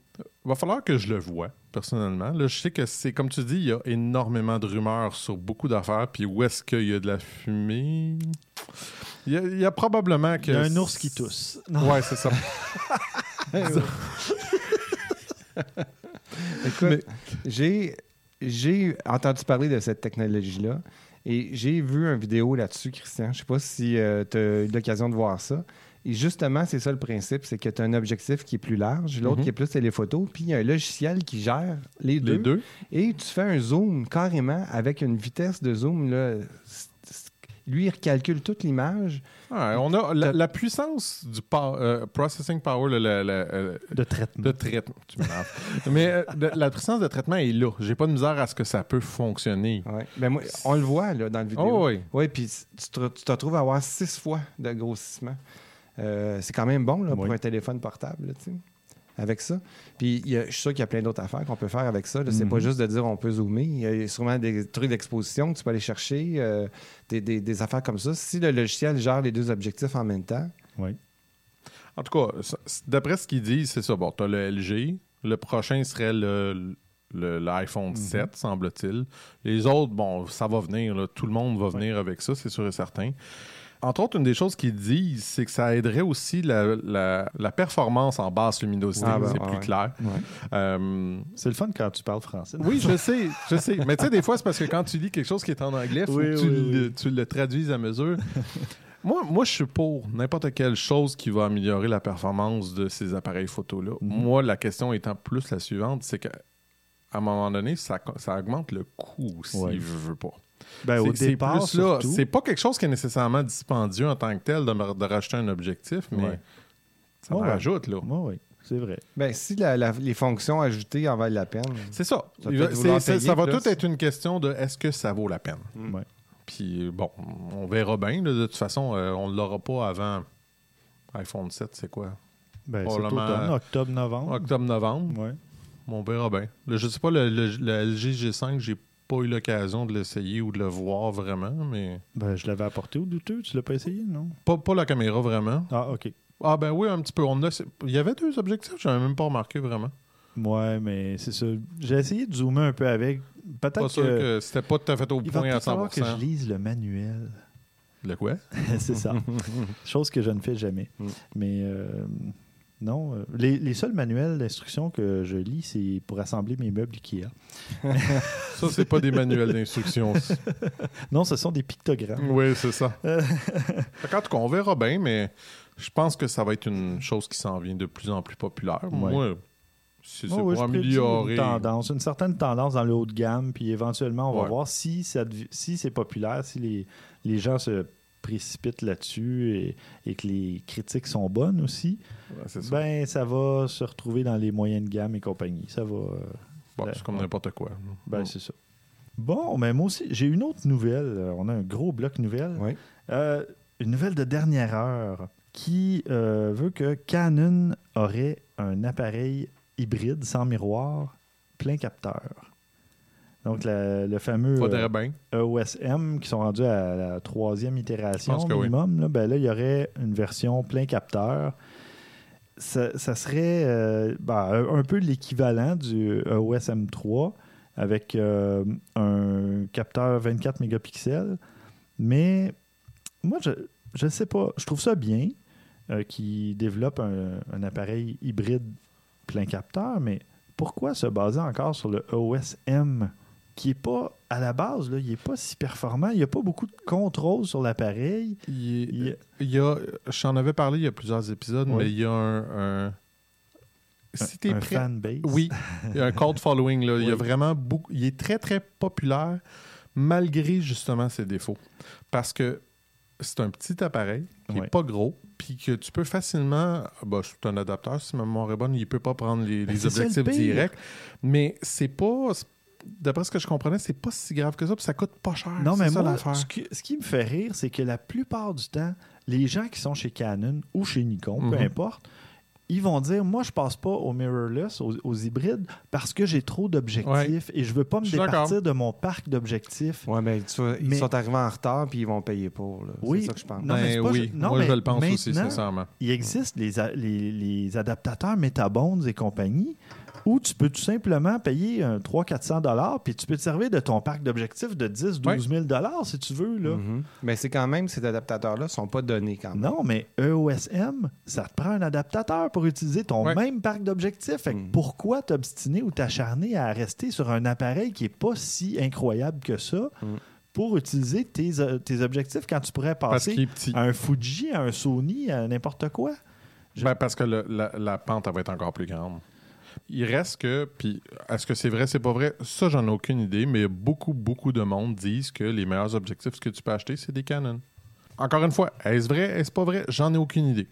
va falloir que je le vois, personnellement. Là, je sais que c'est, comme tu dis, il y a énormément de rumeurs sur beaucoup d'affaires. Puis où est-ce qu'il y a de la fumée? Il y a, il y a probablement que. Il y a un ours qui tousse. Non. Ouais, c'est ça. Écoute, j'ai, j'ai entendu parler de cette technologie-là et j'ai vu une vidéo là-dessus, Christian. Je sais pas si tu as eu l'occasion de voir ça. Et justement, c'est ça le principe, c'est que tu as un objectif qui est plus large, l'autre Mhm. qui est plus téléphoto, puis il y a un logiciel qui gère les deux. Les deux. Et tu fais un zoom carrément avec une vitesse de zoom. Là, lui, il recalcule toute l'image. Ouais, on a la, la puissance du pow- euh, processing power, le, le- le- euh, De traitement. de traitement. Tu m'énerves. Mais euh, de- la puissance de traitement est là. J'ai pas de misère à ce que ça peut fonctionner. Ouais. Ben, moi, on le voit là, dans la vidéo. Oh oui. Oui, puis tu te, tu te retrouves à avoir six fois de grossissement. Euh, c'est quand même bon là, pour Oui. un téléphone portable, là, tu sais, avec ça. Puis il y a- je suis sûr qu'il y a plein d'autres affaires qu'on peut faire avec ça. C'est Mhm. pas juste de dire on peut zoomer. Il y a sûrement des trucs d'exposition que tu peux aller chercher, euh, des, des- des affaires comme ça. Si le logiciel gère les deux objectifs en même temps, Oui. En tout cas, d'après ce qu'ils disent, c'est ça. Bon, t'as le LG. Le prochain serait le, l'iPhone 7, semble-t-il. Les autres, bon, ça va venir. là. Tout le monde va venir avec ça, c'est sûr et certain. Entre autres, une des choses qu'ils disent, c'est que ça aiderait aussi la, la- la performance en basse luminosité. Ah ben, c'est ouais, plus ouais. clair. Euh, C'est le fun quand tu parles français. oui, je sais, je sais. Mais tu sais, des fois, c'est parce que quand tu lis quelque chose qui est en anglais, il faut Oui, que tu, oui, le, tu le traduises à mesure. moi, moi, je suis pour n'importe quelle chose qui va améliorer la performance de ces appareils photo-là. Mhm. Moi, la question étant plus la suivante, c'est que à un moment donné, ça, ça augmente le coût si Ouais. je veux pas. Ben, au départ, C'est pas quelque chose qui est nécessairement dispendieux en tant que tel de, de racheter un objectif, mais Ouais. ça me Ouais, ouais. rajoute, là. Oui, oui, c'est vrai. ben, si la- la- les fonctions ajoutées en valent la peine. C'est ça. Ça va- ça tout être une question de est-ce que ça vaut la peine? Ouais. Puis bon, on verra bien. là. De toute façon, euh, on ne l'aura pas avant iPhone 7, c'est quoi? Ben, Probablement- octobre-novembre. Octobre-novembre. Ouais. On verra bien. Je sais pas, le, le- le LG G5, j'ai pas eu l'occasion de l'essayer ou de le voir vraiment, mais Ben, je l'avais apporté au douteux. Tu l'as pas essayé, non? pas, pas la caméra vraiment. Ah, OK. Ah ben oui, un petit peu. On a... Il y avait deux objectifs, j'avais même pas remarqué vraiment. Ouais, mais c'est ça. J'ai essayé de zoomer un peu avec. Pas Peut-être sûr que... que c'était pas tout à fait au Il point à peut-être falloir 100%. que je lise le manuel. Le quoi? c'est ça. Chose que je ne fais jamais. Mm. Mais euh, non, euh, les, les seuls manuels d'instruction que je lis, c'est pour assembler mes meubles Ikea. Ça, c'est pas des manuels d'instruction. Non, ce sont des pictogrammes. oui, c'est ça. Fait qu'en tout cas, on verra bien, mais je pense que ça va être une chose qui s'en vient de plus en plus populaire. Ouais. Moi, c'est Oh, oui, pour améliorer. Une tendance, une certaine tendance dans le haut de gamme, puis éventuellement, on va Ouais. voir si, ça devi- si c'est populaire, si les, les gens se précipitent là-dessus et, et que les critiques sont bonnes aussi, Ouais, ben ça va se retrouver dans les moyennes de gamme et compagnie. Ça va. euh, Bon, ben, c'est comme n'importe quoi. Ben, Mm. c'est ça. Bon, mais moi aussi, j'ai une autre nouvelle. Euh, On a un gros bloc nouvelle. Oui. Euh, une nouvelle de dernière heure qui euh, veut que Canon aurait un appareil hybride sans miroir, plein capteur. Donc, la- le fameux euh, bien. EOSM qui sont rendus à la troisième itération oui. minimum, là, ben là, il y aurait une version plein capteur. Ça, ça serait euh, ben, un peu l'équivalent du EOS M3 avec euh, un capteur 24 mégapixels. Mais moi, je ne sais pas. Je trouve ça bien euh, qu'ils développent un, un appareil hybride plein capteur, mais pourquoi se baser encore sur le EOS M? Qui est pas, à la base, là, il n'est pas si performant. Il n'y a pas beaucoup de contrôle sur l'appareil. Il, Il- il y a, j'en avais parlé il y a plusieurs épisodes, Oui. mais il y a un, un- si t'es un prêt. fanbase. Oui, il y a un cult following. Là. Il y a vraiment beaucoup. Il est très, très populaire, malgré justement ses défauts. Parce que c'est un petit appareil qui n'est pas gros, puis que tu peux facilement. Bah, c'est un adaptateur, si ma mémoire est bonne, il ne peut pas prendre les, Ben, les le objectifs directs. Mais c'est pas. D'après ce que je comprenais, c'est pas si grave que ça, puis ça coûte pas cher. Non, mais ça moi, ce, qui- ce qui me fait rire, c'est que la plupart du temps, les gens qui sont chez Canon ou chez Nikon, peu Mhm. importe, ils vont dire Moi, je passe pas au mirrorless, aux, aux hybrides, parce que j'ai trop d'objectifs et je veux pas me Je départir de mon parc d'objectifs. Ouais, mais tu vois, ils Mais- sont arrivés en retard puis ils vont payer pour. Oui. C'est ça que je pense. Non, mais Ben pas oui, ju- non, moi mais je le pense aussi, sincèrement. Il existe les, les, les adaptateurs Metabonds et compagnie où tu peux tout simplement payer un 300-400 dollars puis tu peux te servir de ton parc d'objectifs de 10-12 000 dollars si tu veux. Là. Mhm. Mais c'est quand même, ces adaptateurs-là ne sont pas donnés quand même. Non, mais EOSM, ça te prend un adaptateur pour utiliser ton Ouais. même parc d'objectifs. Fait que Mm. pourquoi t'obstiner ou t'acharner à rester sur un appareil qui est pas si incroyable que ça Mm. pour utiliser tes, euh, tes objectifs quand tu pourrais passer à un Fuji, à un Sony, à n'importe quoi? Je- Ben, parce que le- la, la pente elle va être encore plus grande. Il reste que, puis est-ce que c'est vrai, c'est pas vrai? Ça, j'en ai aucune idée, mais beaucoup, beaucoup de monde disent que les meilleurs objectifs que tu peux acheter, c'est des Canon. Encore une fois, est-ce vrai, est-ce pas vrai? J'en ai aucune idée.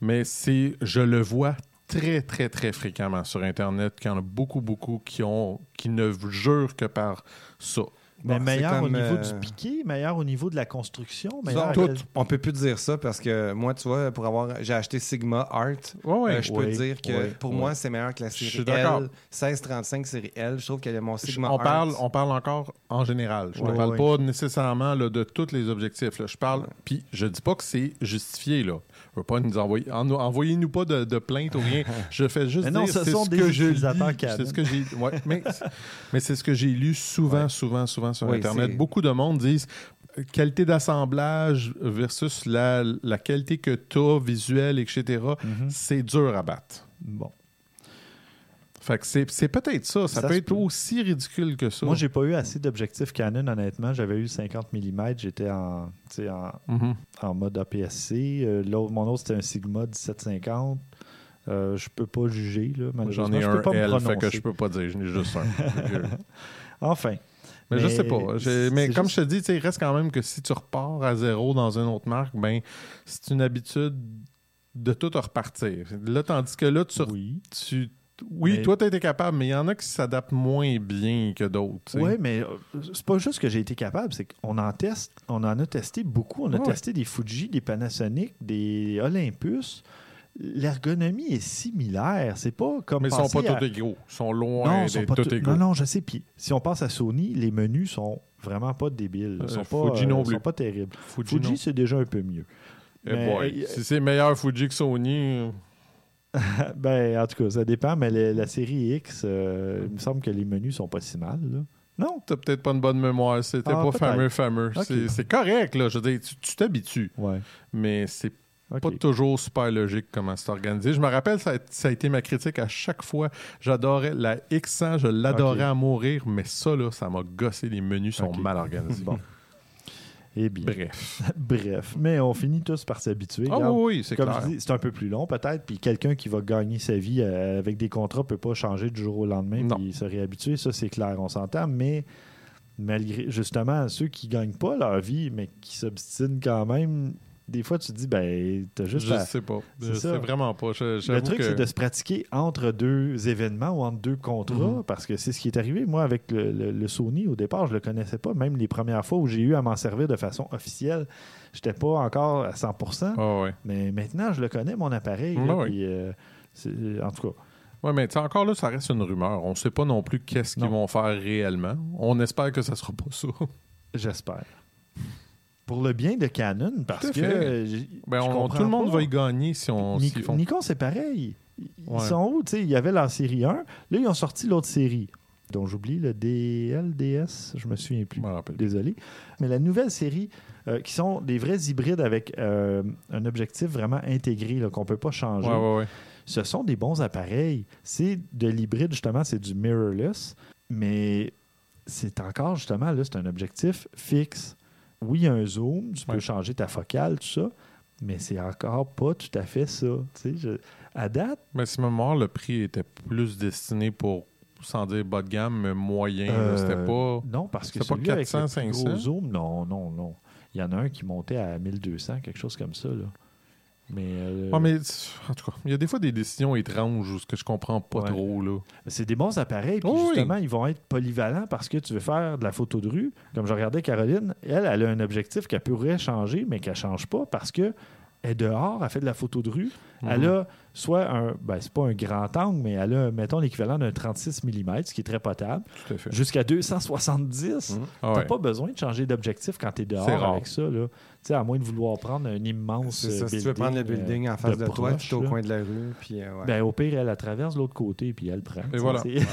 Mais c'est, je le vois très, très, très fréquemment sur Internet, qu'il y en a beaucoup, beaucoup qui, ont, qui ne jurent que par ça. Mais Bon, meilleur au niveau euh, du piqué, meilleur au niveau de la construction, meilleur à Tout. quel- On peut plus dire ça parce que moi, tu vois, pour avoir, j'ai acheté Sigma Art. Ouais, ouais. Euh, je peux oui, dire que oui, pour oui. moi, c'est meilleur que la Je suis série. L. 1635 série L. Je trouve que mon Sigma on, Art. parle, on parle encore en général. Je ne Ouais, parle ouais. pas nécessairement là, de tous les objectifs. là. Je parle. Puis je dis pas que c'est justifié. Là. Je veux pas nous envoyer. en- Envoyez-nous pas de, de plainte ou rien. Je fais juste Mais non, dire ce sont ce des que je. C'est ce que j'ai. ouais, mais mais c'est ce que j'ai lu souvent, Ouais. souvent, souvent sur Oui, Internet. Beaucoup de monde disent euh, qualité d'assemblage versus la, la qualité que tu as, visuelle, etc. Mhm. C'est dur à battre. Bon. Fait que c'est peut-être ça. Ça, Ça peut être aussi ridicule que ça. Moi, j'ai pas eu assez d'objectifs Canon, honnêtement. J'avais eu 50 mm. J'étais en, Mhm. en mode APS-C. Euh, mon autre, c'était un Sigma 1750. Euh, je peux pas juger, là. J'en ai je un peux pas me L, fait que je peux pas dire. J'en ai juste un. Enfin. Mais, je sais pas. J'ai- Mais comme juste- je te dis, il reste quand même que si tu repars à zéro dans une autre marque, ben c'est une habitude de tout repartir. Là, tandis que là, tu, Oui. tu oui, Mais- toi, tu été capable, mais il y en a qui s'adaptent moins bien que d'autres. Oui, mais euh, c'est pas juste que j'ai été capable, c'est qu'on en teste, on en a testé beaucoup. On a Ouais. testé des Fuji, des Panasonic, des Olympus. L'ergonomie est similaire. C'est pas comme Mais ils sont pas à- tous égaux. Ils sont loin non, ils sont d'être pas tous tout- égaux. non, non, je sais. Puis si on passe à Sony, les menus sont vraiment pas débiles. Ils sont, Euh, pas, Fuji non euh, sont pas terribles. Fuji, c'est déjà un peu mieux. Eh mais- euh, si c'est meilleur Fuji que Sony, ben, en tout cas, ça dépend, mais la série X, euh, il me semble que les menus sont pas si mal. là. Non? t'as peut-être pas une bonne mémoire. C'était Ah, pas fameux, fameux. C'est- correct, là. Je veux dire, tu- tu t'habitues. Ouais. Mais c'est Pas toujours super logique comment c'est organisé. Je me rappelle, ça a, ça a été ma critique à chaque fois. J'adorais la X100, je l'adorais à mourir, mais ça, là, ça m'a gossé. Les menus sont mal organisés. Bon. Eh bien. Bref. Bref. Mais on finit tous par s'habituer. Ah Regarde, oui, c'est Comme clair. je dis, c'est un peu plus long peut-être, puis quelqu'un qui va gagner sa vie euh, avec des contrats peut pas changer du jour au lendemain puis se réhabituer, ça c'est clair, on s'entend, mais malgré justement ceux qui gagnent pas leur vie, mais qui s'obstinent quand même, des fois tu te dis ben t'as juste Je à- sais pas. C'est Je ça. sais vraiment pas. Je- Le truc, que- c'est de se pratiquer entre deux événements ou entre deux contrats, Mhm. parce que c'est ce qui est arrivé. Moi, avec le, le- le Sony, au départ, je le connaissais pas. Même les premières fois où j'ai eu à m'en servir de façon officielle, j'étais pas encore à 100%. Ah ouais. Mais maintenant, je le connais, mon appareil. Là, ouais. puis, euh, c'est- en tout cas, Ouais, mais encore là, ça reste une rumeur. On sait pas non plus qu'est-ce qu'ils vont faire réellement. On espère que ça sera pas ça. j'espère. Pour le bien de Canon, parce Tout que. Ben, on- tout le monde pas. va y gagner si on font. Nikon, c'est pareil. Ils Ouais. sont où? Tu sais, il y avait la série 1. Là, ils ont sorti l'autre série, dont j'oublie le DL, DS, je me souviens plus. Me. Désolé. Mais la nouvelle série, euh, qui sont des vrais hybrides avec euh, un objectif vraiment intégré, qu'on ne peut pas changer, Ouais, ouais, ouais. ce sont des bons appareils. C'est de l'hybride, justement, c'est du mirrorless, mais c'est encore, justement, là, c'est un objectif fixe. Oui, il y a un zoom, tu peux Ouais. changer ta focale, tout ça. mais c'est encore pas tout à fait ça. Je- à date, Mais si mémoire, le prix était plus destiné pour, sans dire bas de gamme, mais moyen. euh, C'était pas. Non, parce que c'était pas celui avec 400, le plus gros 500? zoom, non, non, non. Il y en a un qui montait à 1200, quelque chose comme ça. Là. Mais, euh, Ouais, mais en tout cas, il y a des fois des décisions étranges ou ce que je comprends pas Ouais. trop. Là. c'est des bons appareils. Puis Oh oui. justement, ils vont être polyvalents parce que tu veux faire de la photo de rue. Comme je regardais Caroline, elle, elle a un objectif qu'elle pourrait changer, mais qu'elle ne change pas parce que elle est dehors, elle fait de la photo de rue. Elle Mhm. a soit un, ben, c'est pas un grand angle, mais elle a, mettons, l'équivalent d'un 36 mm, ce qui est très potable, jusqu'à 270. Mhm. Ah T'as pas besoin de changer d'objectif quand tu es C'est dehors avec ça. Là. Tu sais, à moins de vouloir prendre un immense ça, euh, si tu veux prendre le building euh, en face de, toi, proche, tu es au là. coin de la rue, puis euh, ouais. Ben, au pire, elle, elle traverse de l'autre côté puis elle prend. Sais, voilà. C'est Ouais.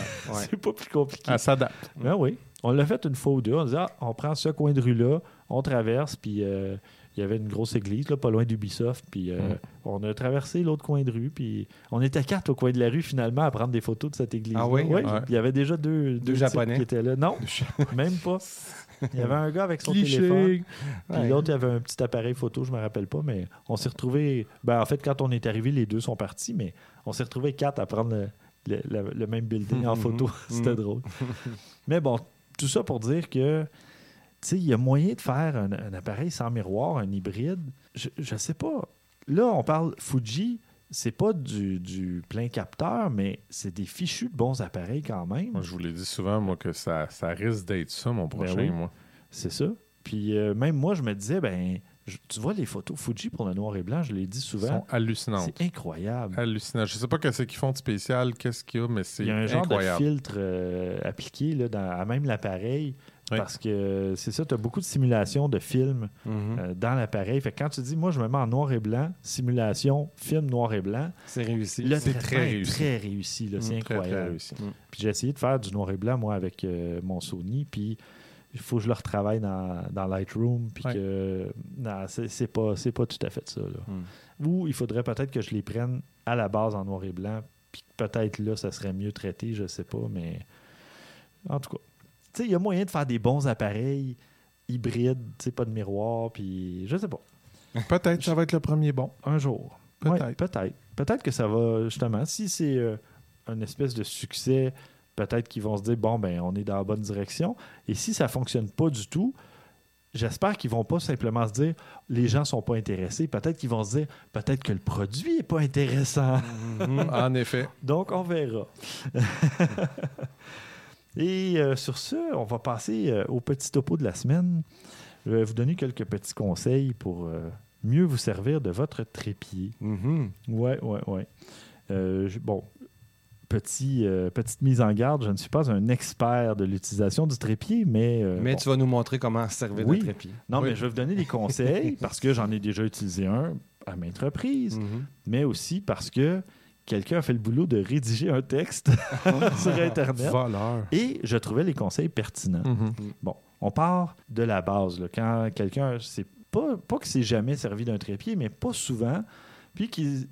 c'est pas plus compliqué. Elle s'adapte. Ben oui. On l'a fait une fois ou deux. On disait, ah, on prend ce coin de rue-là, on traverse, puis euh, il y avait une grosse église, là, pas loin d'Ubisoft, puis euh, Mm. on a traversé l'autre coin de rue, puis on était quatre au coin de la rue, finalement, à prendre des photos de cette église. Ah oui? Ouais. Il y avait déjà deux, deux, Japonais? qui étaient là. Non, même pas. Il y avait un gars avec son téléphone. Cliché. Puis Ouais. l'autre, il avait un petit appareil photo, je me rappelle pas, mais on s'est retrouvés. Ben, en fait, quand on est arrivé, les deux sont partis, mais on s'est retrouvés quatre à prendre le, le- le- le même building en Mhm. photo. C'était Mhm. drôle. mais bon, tout ça pour dire que, il y a moyen de faire un, un appareil sans miroir, un hybride. Je, je sais pas. Là, on parle Fuji. C'est pas du, du plein capteur, mais c'est des fichus de bons appareils quand même. Moi, je vous l'ai dit souvent, moi, que ça, ça risque d'être ça, mon prochain, Ben oui. moi. C'est ça. Puis euh, même moi, je me disais, ben, je- tu vois les photos Fuji pour le noir et blanc, je l'ai dit Ils souvent, sont hallucinantes. c'est incroyable. Hallucinant. Je sais pas qu'est-ce qu'ils font de spécial, qu'est-ce qu'il y a, mais c'est Il y a un genre incroyable. de filtre euh, appliqué là, dans, à même l'appareil. Oui. Parce que c'est ça, tu as beaucoup de simulations de films Mhm. euh, dans l'appareil. Fait que quand tu dis, moi, je me mets en noir et blanc, simulation, film noir et blanc, C'est réussi. C'est très réussi. très réussi. là, c'est Mmh, très, très incroyable. réussi. Puis j'ai essayé de faire du noir et blanc, moi, avec euh, mon Sony. Puis il faut que je le retravaille dans, dans Lightroom. Puis Ouais. que. Non, c'est c'est pas, c'est pas tout à fait ça. Là. Ou il faudrait peut-être que je les prenne à la base en noir et blanc. Puis peut-être là, ça serait mieux traité, je sais pas. Mais en tout cas, il y a moyen de faire des bons appareils hybrides, tu sais, pas de miroir. Puis je sais pas. Peut-être ça va être le premier bon. Un jour. Peut-être. Ouais, peut-être. Peut-être que ça va, justement, si c'est euh, un espèce de succès, peut-être qu'ils vont se dire, bon, ben, on est dans la bonne direction. Et si ça fonctionne pas du tout, j'espère qu'ils vont pas simplement se dire, les gens sont pas intéressés. Peut-être qu'ils vont se dire, peut-être que le produit est pas intéressant. Mhm. En effet. Donc, on verra. Et euh, sur ce, on va passer euh, au petit topo de la semaine. Je vais vous donner quelques petits conseils pour euh, mieux vous servir de votre trépied. Mhm. Ouais, ouais, ouais. Je- bon, petit, petite mise en garde, je ne suis pas un expert de l'utilisation du trépied, mais. Mais bon. tu vas nous montrer comment se servir Oui. de trépied. Non, Oui. mais je vais vous donner des conseils parce que j'en ai déjà utilisé un à maintes reprises, Mhm. mais aussi parce que quelqu'un a fait le boulot de rédiger un texte sur Internet et je trouvais les conseils pertinents. Mhm. Bon, on part de la base. là. Quand quelqu'un, c'est pas, pas que c'est jamais servi d'un trépied, mais pas souvent, puis qu'il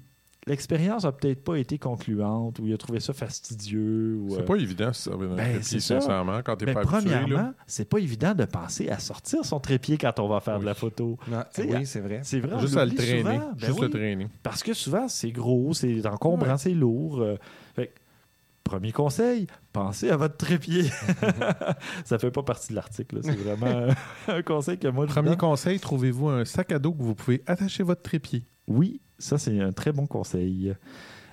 l'expérience a peut-être pas été concluante ou il a trouvé ça fastidieux. Ou, C'est euh, pas évident, ça, servir d'un Ben, trépied, c'est ça. sincèrement, quand t'es ben, pas habitué. premièrement, Là. c'est pas évident de penser à sortir son trépied quand on va faire de la photo. Ah, Tu sais, oui, c'est vrai. C'est vrai, Juste à le traîner. souvent. Ben Juste oui, le traîner. Parce que souvent, c'est gros, c'est encombrant, Ouais. c'est lourd. euh, fait premier conseil, pensez à votre trépied. Ça fait pas partie de l'article. là, C'est vraiment un conseil que moi je Premier donne. conseil, trouvez-vous un sac à dos que vous pouvez attacher votre trépied? Oui, ça, c'est un très bon conseil.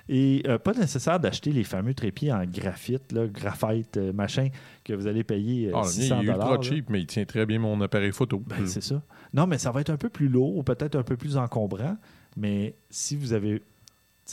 Et euh, pas nécessaire d'acheter les fameux trépieds en graphite, là, graphite, euh, machin, que vous allez payer euh, Ah, le mien, 600 il est ultra là. cheap, mais il tient très bien mon appareil photo. Ben, c'est ça. Non, mais ça va être un peu plus lourd ou peut-être un peu plus encombrant. Mais si vous avez.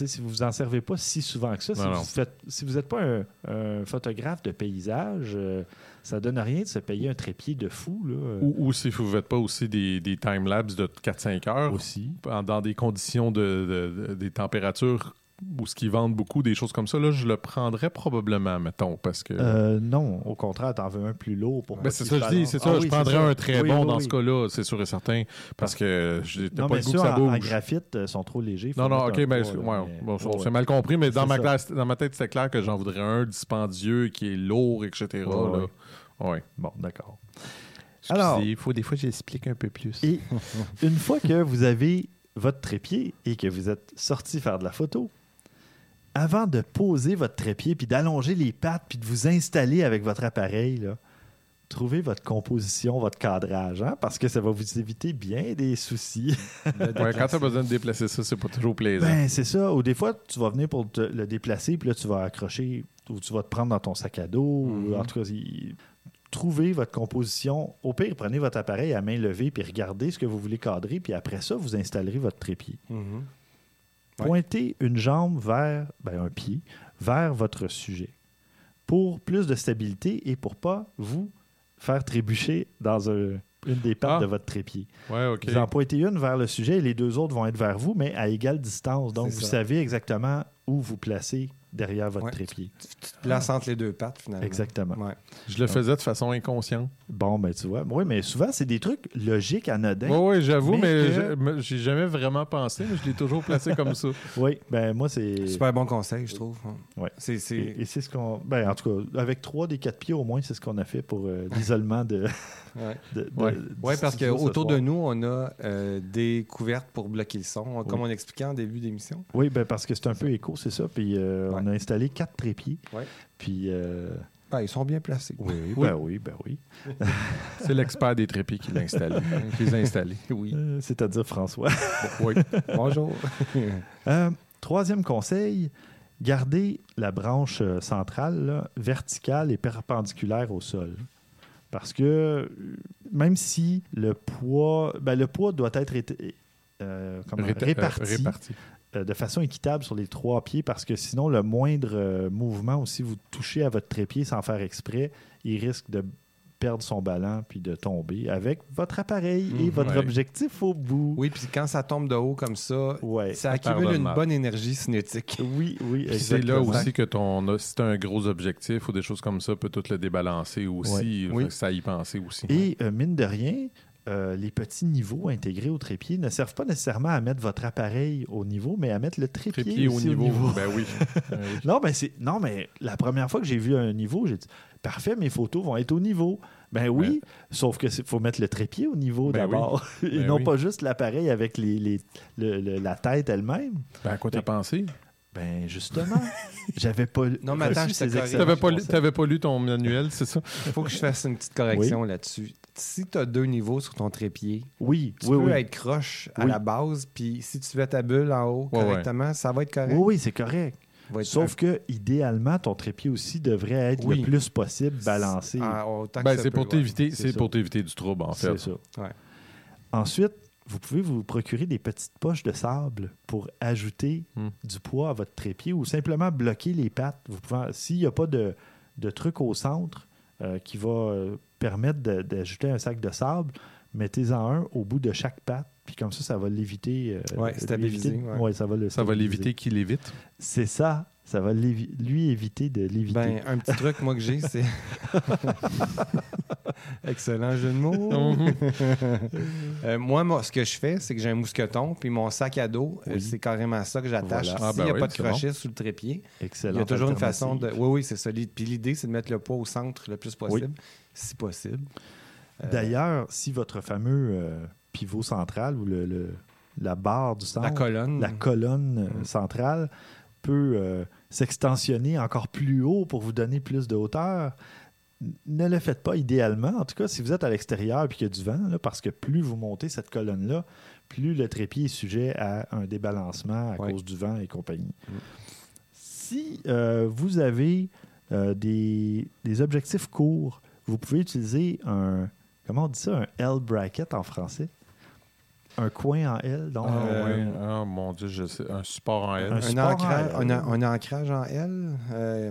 Si vous vous en servez pas si souvent que ça, si Non, vous non. faites, si vous n'êtes pas un, un photographe de paysage, euh, ça donne rien de se payer un trépied de fou. Là, Ou, ou si vous ne faites pas aussi des, des time-lapse de 4-5 heures, aussi. dans des conditions de, de- de- des températures où ce qu'ils vendent beaucoup, des choses comme ça, là, je le prendrais probablement, mettons, parce que... Euh, non, au contraire, t'en veux un plus lourd pour Ben, c'est ça, je dis, c'est Ah ça. oui, je c'est prendrais ça. un très Oui, bon oui, dans oui. ce cas-là, c'est sûr et certain, parce que j'ai Non, pas mais le goût que ça en, en bouge. graphite euh, sont trop légers. Non, non, ok, un mais, poids, là, ouais, mais- bon, ouais, c'est ouais. mal compris, mais dans C'est ma, classe, dans ma tête, c'était clair que j'en voudrais un dispendieux qui est lourd, etc. Ouais, là. ouais. Ouais. Bon, d'accord. Alors- il faut des fois j'explique un peu plus. Et une fois que vous avez votre trépied et que vous êtes sorti faire de la photo, avant de poser votre trépied, puis d'allonger les pattes, puis de vous installer avec votre appareil, là, trouvez votre composition, votre cadrage, hein, parce que ça va vous éviter bien des soucis. Ouais, quand tu as besoin de déplacer ça, c'est pas toujours plaisant. Ben, c'est ça. Ou des fois, tu vas venir pour te- le déplacer, puis là, tu vas accrocher, ou tu vas te prendre dans ton sac à dos. ou en tout cas, il- trouvez votre composition. Au pire, prenez votre appareil à main levée, puis regardez ce que vous voulez cadrer, puis après ça, vous installerez votre trépied. Mhm. Pointez une jambe vers, ben, un pied, vers votre sujet. Pour plus de stabilité et pour pas vous faire trébucher dans un- une des pattes Ah. de votre trépied. Ouais, OK. Vous en pointez une vers le sujet et les deux autres vont être vers vous, mais à égale distance. Donc, vous ça. savez exactement où vous placez derrière votre Ouais. trépied. Tu te places entre les deux pattes, finalement. Exactement. Ouais. Je le faisais de façon inconsciente. Bon, ben tu vois. Oui, mais souvent, c'est des trucs logiques, anodins. Oui, oui, j'avoue, Mais mais, que- j'ai- mais j'ai jamais vraiment pensé, mais je l'ai toujours placé comme ça. Oui, ben moi, c'est... Super bon conseil, je trouve. Ouais. C'est, c'est... Et, et c'est ce qu'on... Ben, en tout cas, avec trois des quatre pieds, au moins, c'est ce qu'on a fait pour euh, l'isolement de... Ouais. de- Ouais. Oui, parce qu'autour de nous, on a euh, des couvertes pour bloquer le son, comme on expliquait en début d'émission. Oui, ben parce que c'est un peu écho, c'est ça. Puis euh, Ouais. On a installé quatre trépieds. Ouais. Puis... euh, Ben, ils sont bien placés. Oui, ben oui, ben oui. C'est l'expert des trépieds qui l'a installé. qui les a installés. Oui. Euh, C'est-à-dire François. Oui. Bonjour. Euh, troisième conseil, gardez la branche centrale là, verticale et perpendiculaire au sol. Parce que même si le poids, ben, le poids doit être été- euh, comment- Réta- euh, réparti, réparti. Euh, de façon équitable sur les trois pieds, parce que sinon, le moindre euh, mouvement, aussi vous touchez à votre trépied sans faire exprès, il risque de perdre son ballon puis de tomber avec votre appareil et Mhm. votre Ouais. objectif au bout. Oui, puis quand ça tombe de haut comme ça, Ouais. ça accumule une mal. bonne énergie cinétique. Oui, oui, c'est là aussi que ton, si tu un gros objectif ou des choses comme ça, peut tout le débalancer aussi. Oui. Ça à y penser aussi. Et euh, mine de rien, euh, les petits niveaux intégrés au trépied ne servent pas nécessairement à mettre votre appareil au niveau, mais à mettre le trépied, Trépied au aussi niveau. Ben oui. Ben oui. Non, mais c'est non, mais la première fois que j'ai vu un niveau, j'ai dit parfait, mes photos vont être au niveau. Ben oui, sauf que c'est- faut mettre le trépied au niveau Ben d'abord, et Ben non oui. pas juste l'appareil avec les, les- le- le- la tête elle-même. Ben à quoi t'as pensé? Ben justement, j'avais pas Non, mais attends, je T'avais pas, lu, t'avais pas lu ton manuel, c'est ça? Il faut que je fasse une petite correction là-dessus. Si tu as deux niveaux sur ton trépied, Oui, tu oui, peux oui. être croche à Oui. la base, puis si tu fais ta bulle en haut ouais. correctement, ça va être correct. Oui, oui, c'est correct. Sauf que idéalement, ton trépied aussi devrait être Oui. le plus possible balancé. Ah, Ben, c'est pour t'éviter, c'est c'est ça. pour t'éviter du trouble, en fait. C'est ça. Ouais. Ensuite, vous pouvez vous procurer des petites poches de sable pour ajouter Hmm. du poids à votre trépied ou simplement bloquer les pattes. Vous pouvez, s'il n'y a pas de, de truc au centre euh, qui va euh, permettre d'ajouter un sac de sable, mettez-en un au bout de chaque patte. Puis comme ça, ça va l'éviter. euh, Ouais, lui stabiliser, ouais. ouais, ça va le Ça va l'éviter qu'il évite. C'est ça. Ça va l'évi- lui éviter de l'éviter. Ben, un petit truc, moi, que j'ai, c'est. Excellent jeu de mots. Mhm. Euh, moi, moi, ce que je fais, c'est que j'ai un mousqueton, puis mon sac à dos, euh, Oui. c'est carrément ça que j'attache. Voilà. Ah, S'il ben n'y a oui, pas de crochet sous le trépied, Excellent. il y a toujours une façon de. Oui, oui, c'est ça. L'i- Puis l'idée, c'est de mettre le poids au centre le plus possible, si possible. Euh, D'ailleurs, si votre fameux euh, pivot central ou le, le- la barre du centre, la colonne. la colonne euh, Mm. centrale peut euh, s'extensionner encore plus haut pour vous donner plus de hauteur. Ne le faites pas idéalement. En tout cas, si vous êtes à l'extérieur et qu'il y a du vent, là, parce que plus vous montez cette colonne-là, plus le trépied est sujet à un débalancement à Ouais. cause du vent et compagnie. Mm. Si vous avez des, des objectifs courts, vous pouvez utiliser un, comment on dit ça, un L bracket en français? Un coin en L, donc Ah, Euh, ouais. Ah, mon Dieu, je sais. Un support en L. Un un, support en ancrage, L. un, a- un ancrage en L, euh,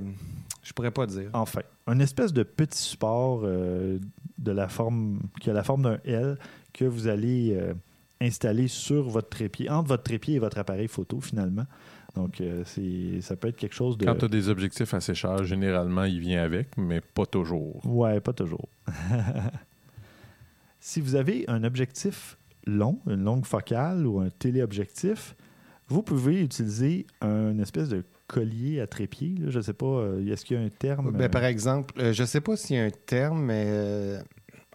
je pourrais pas dire. Enfin, une espèce de petit support euh, de la forme, qui a la forme d'un L que vous allez euh, installer sur votre trépied, entre votre trépied et votre appareil photo finalement. Donc, euh, c'est, ça peut être quelque chose de. Quand tu as des objectifs assez chers, généralement, il vient avec, mais pas toujours. Ouais, pas toujours. si vous avez un objectif long, une longue focale ou un téléobjectif, vous pouvez utiliser un espèce de collier à trépied. là. Je ne sais pas, euh, est-ce qu'il y a un terme? Ben, euh, par exemple, euh, je sais pas s'il y a un terme, mais euh,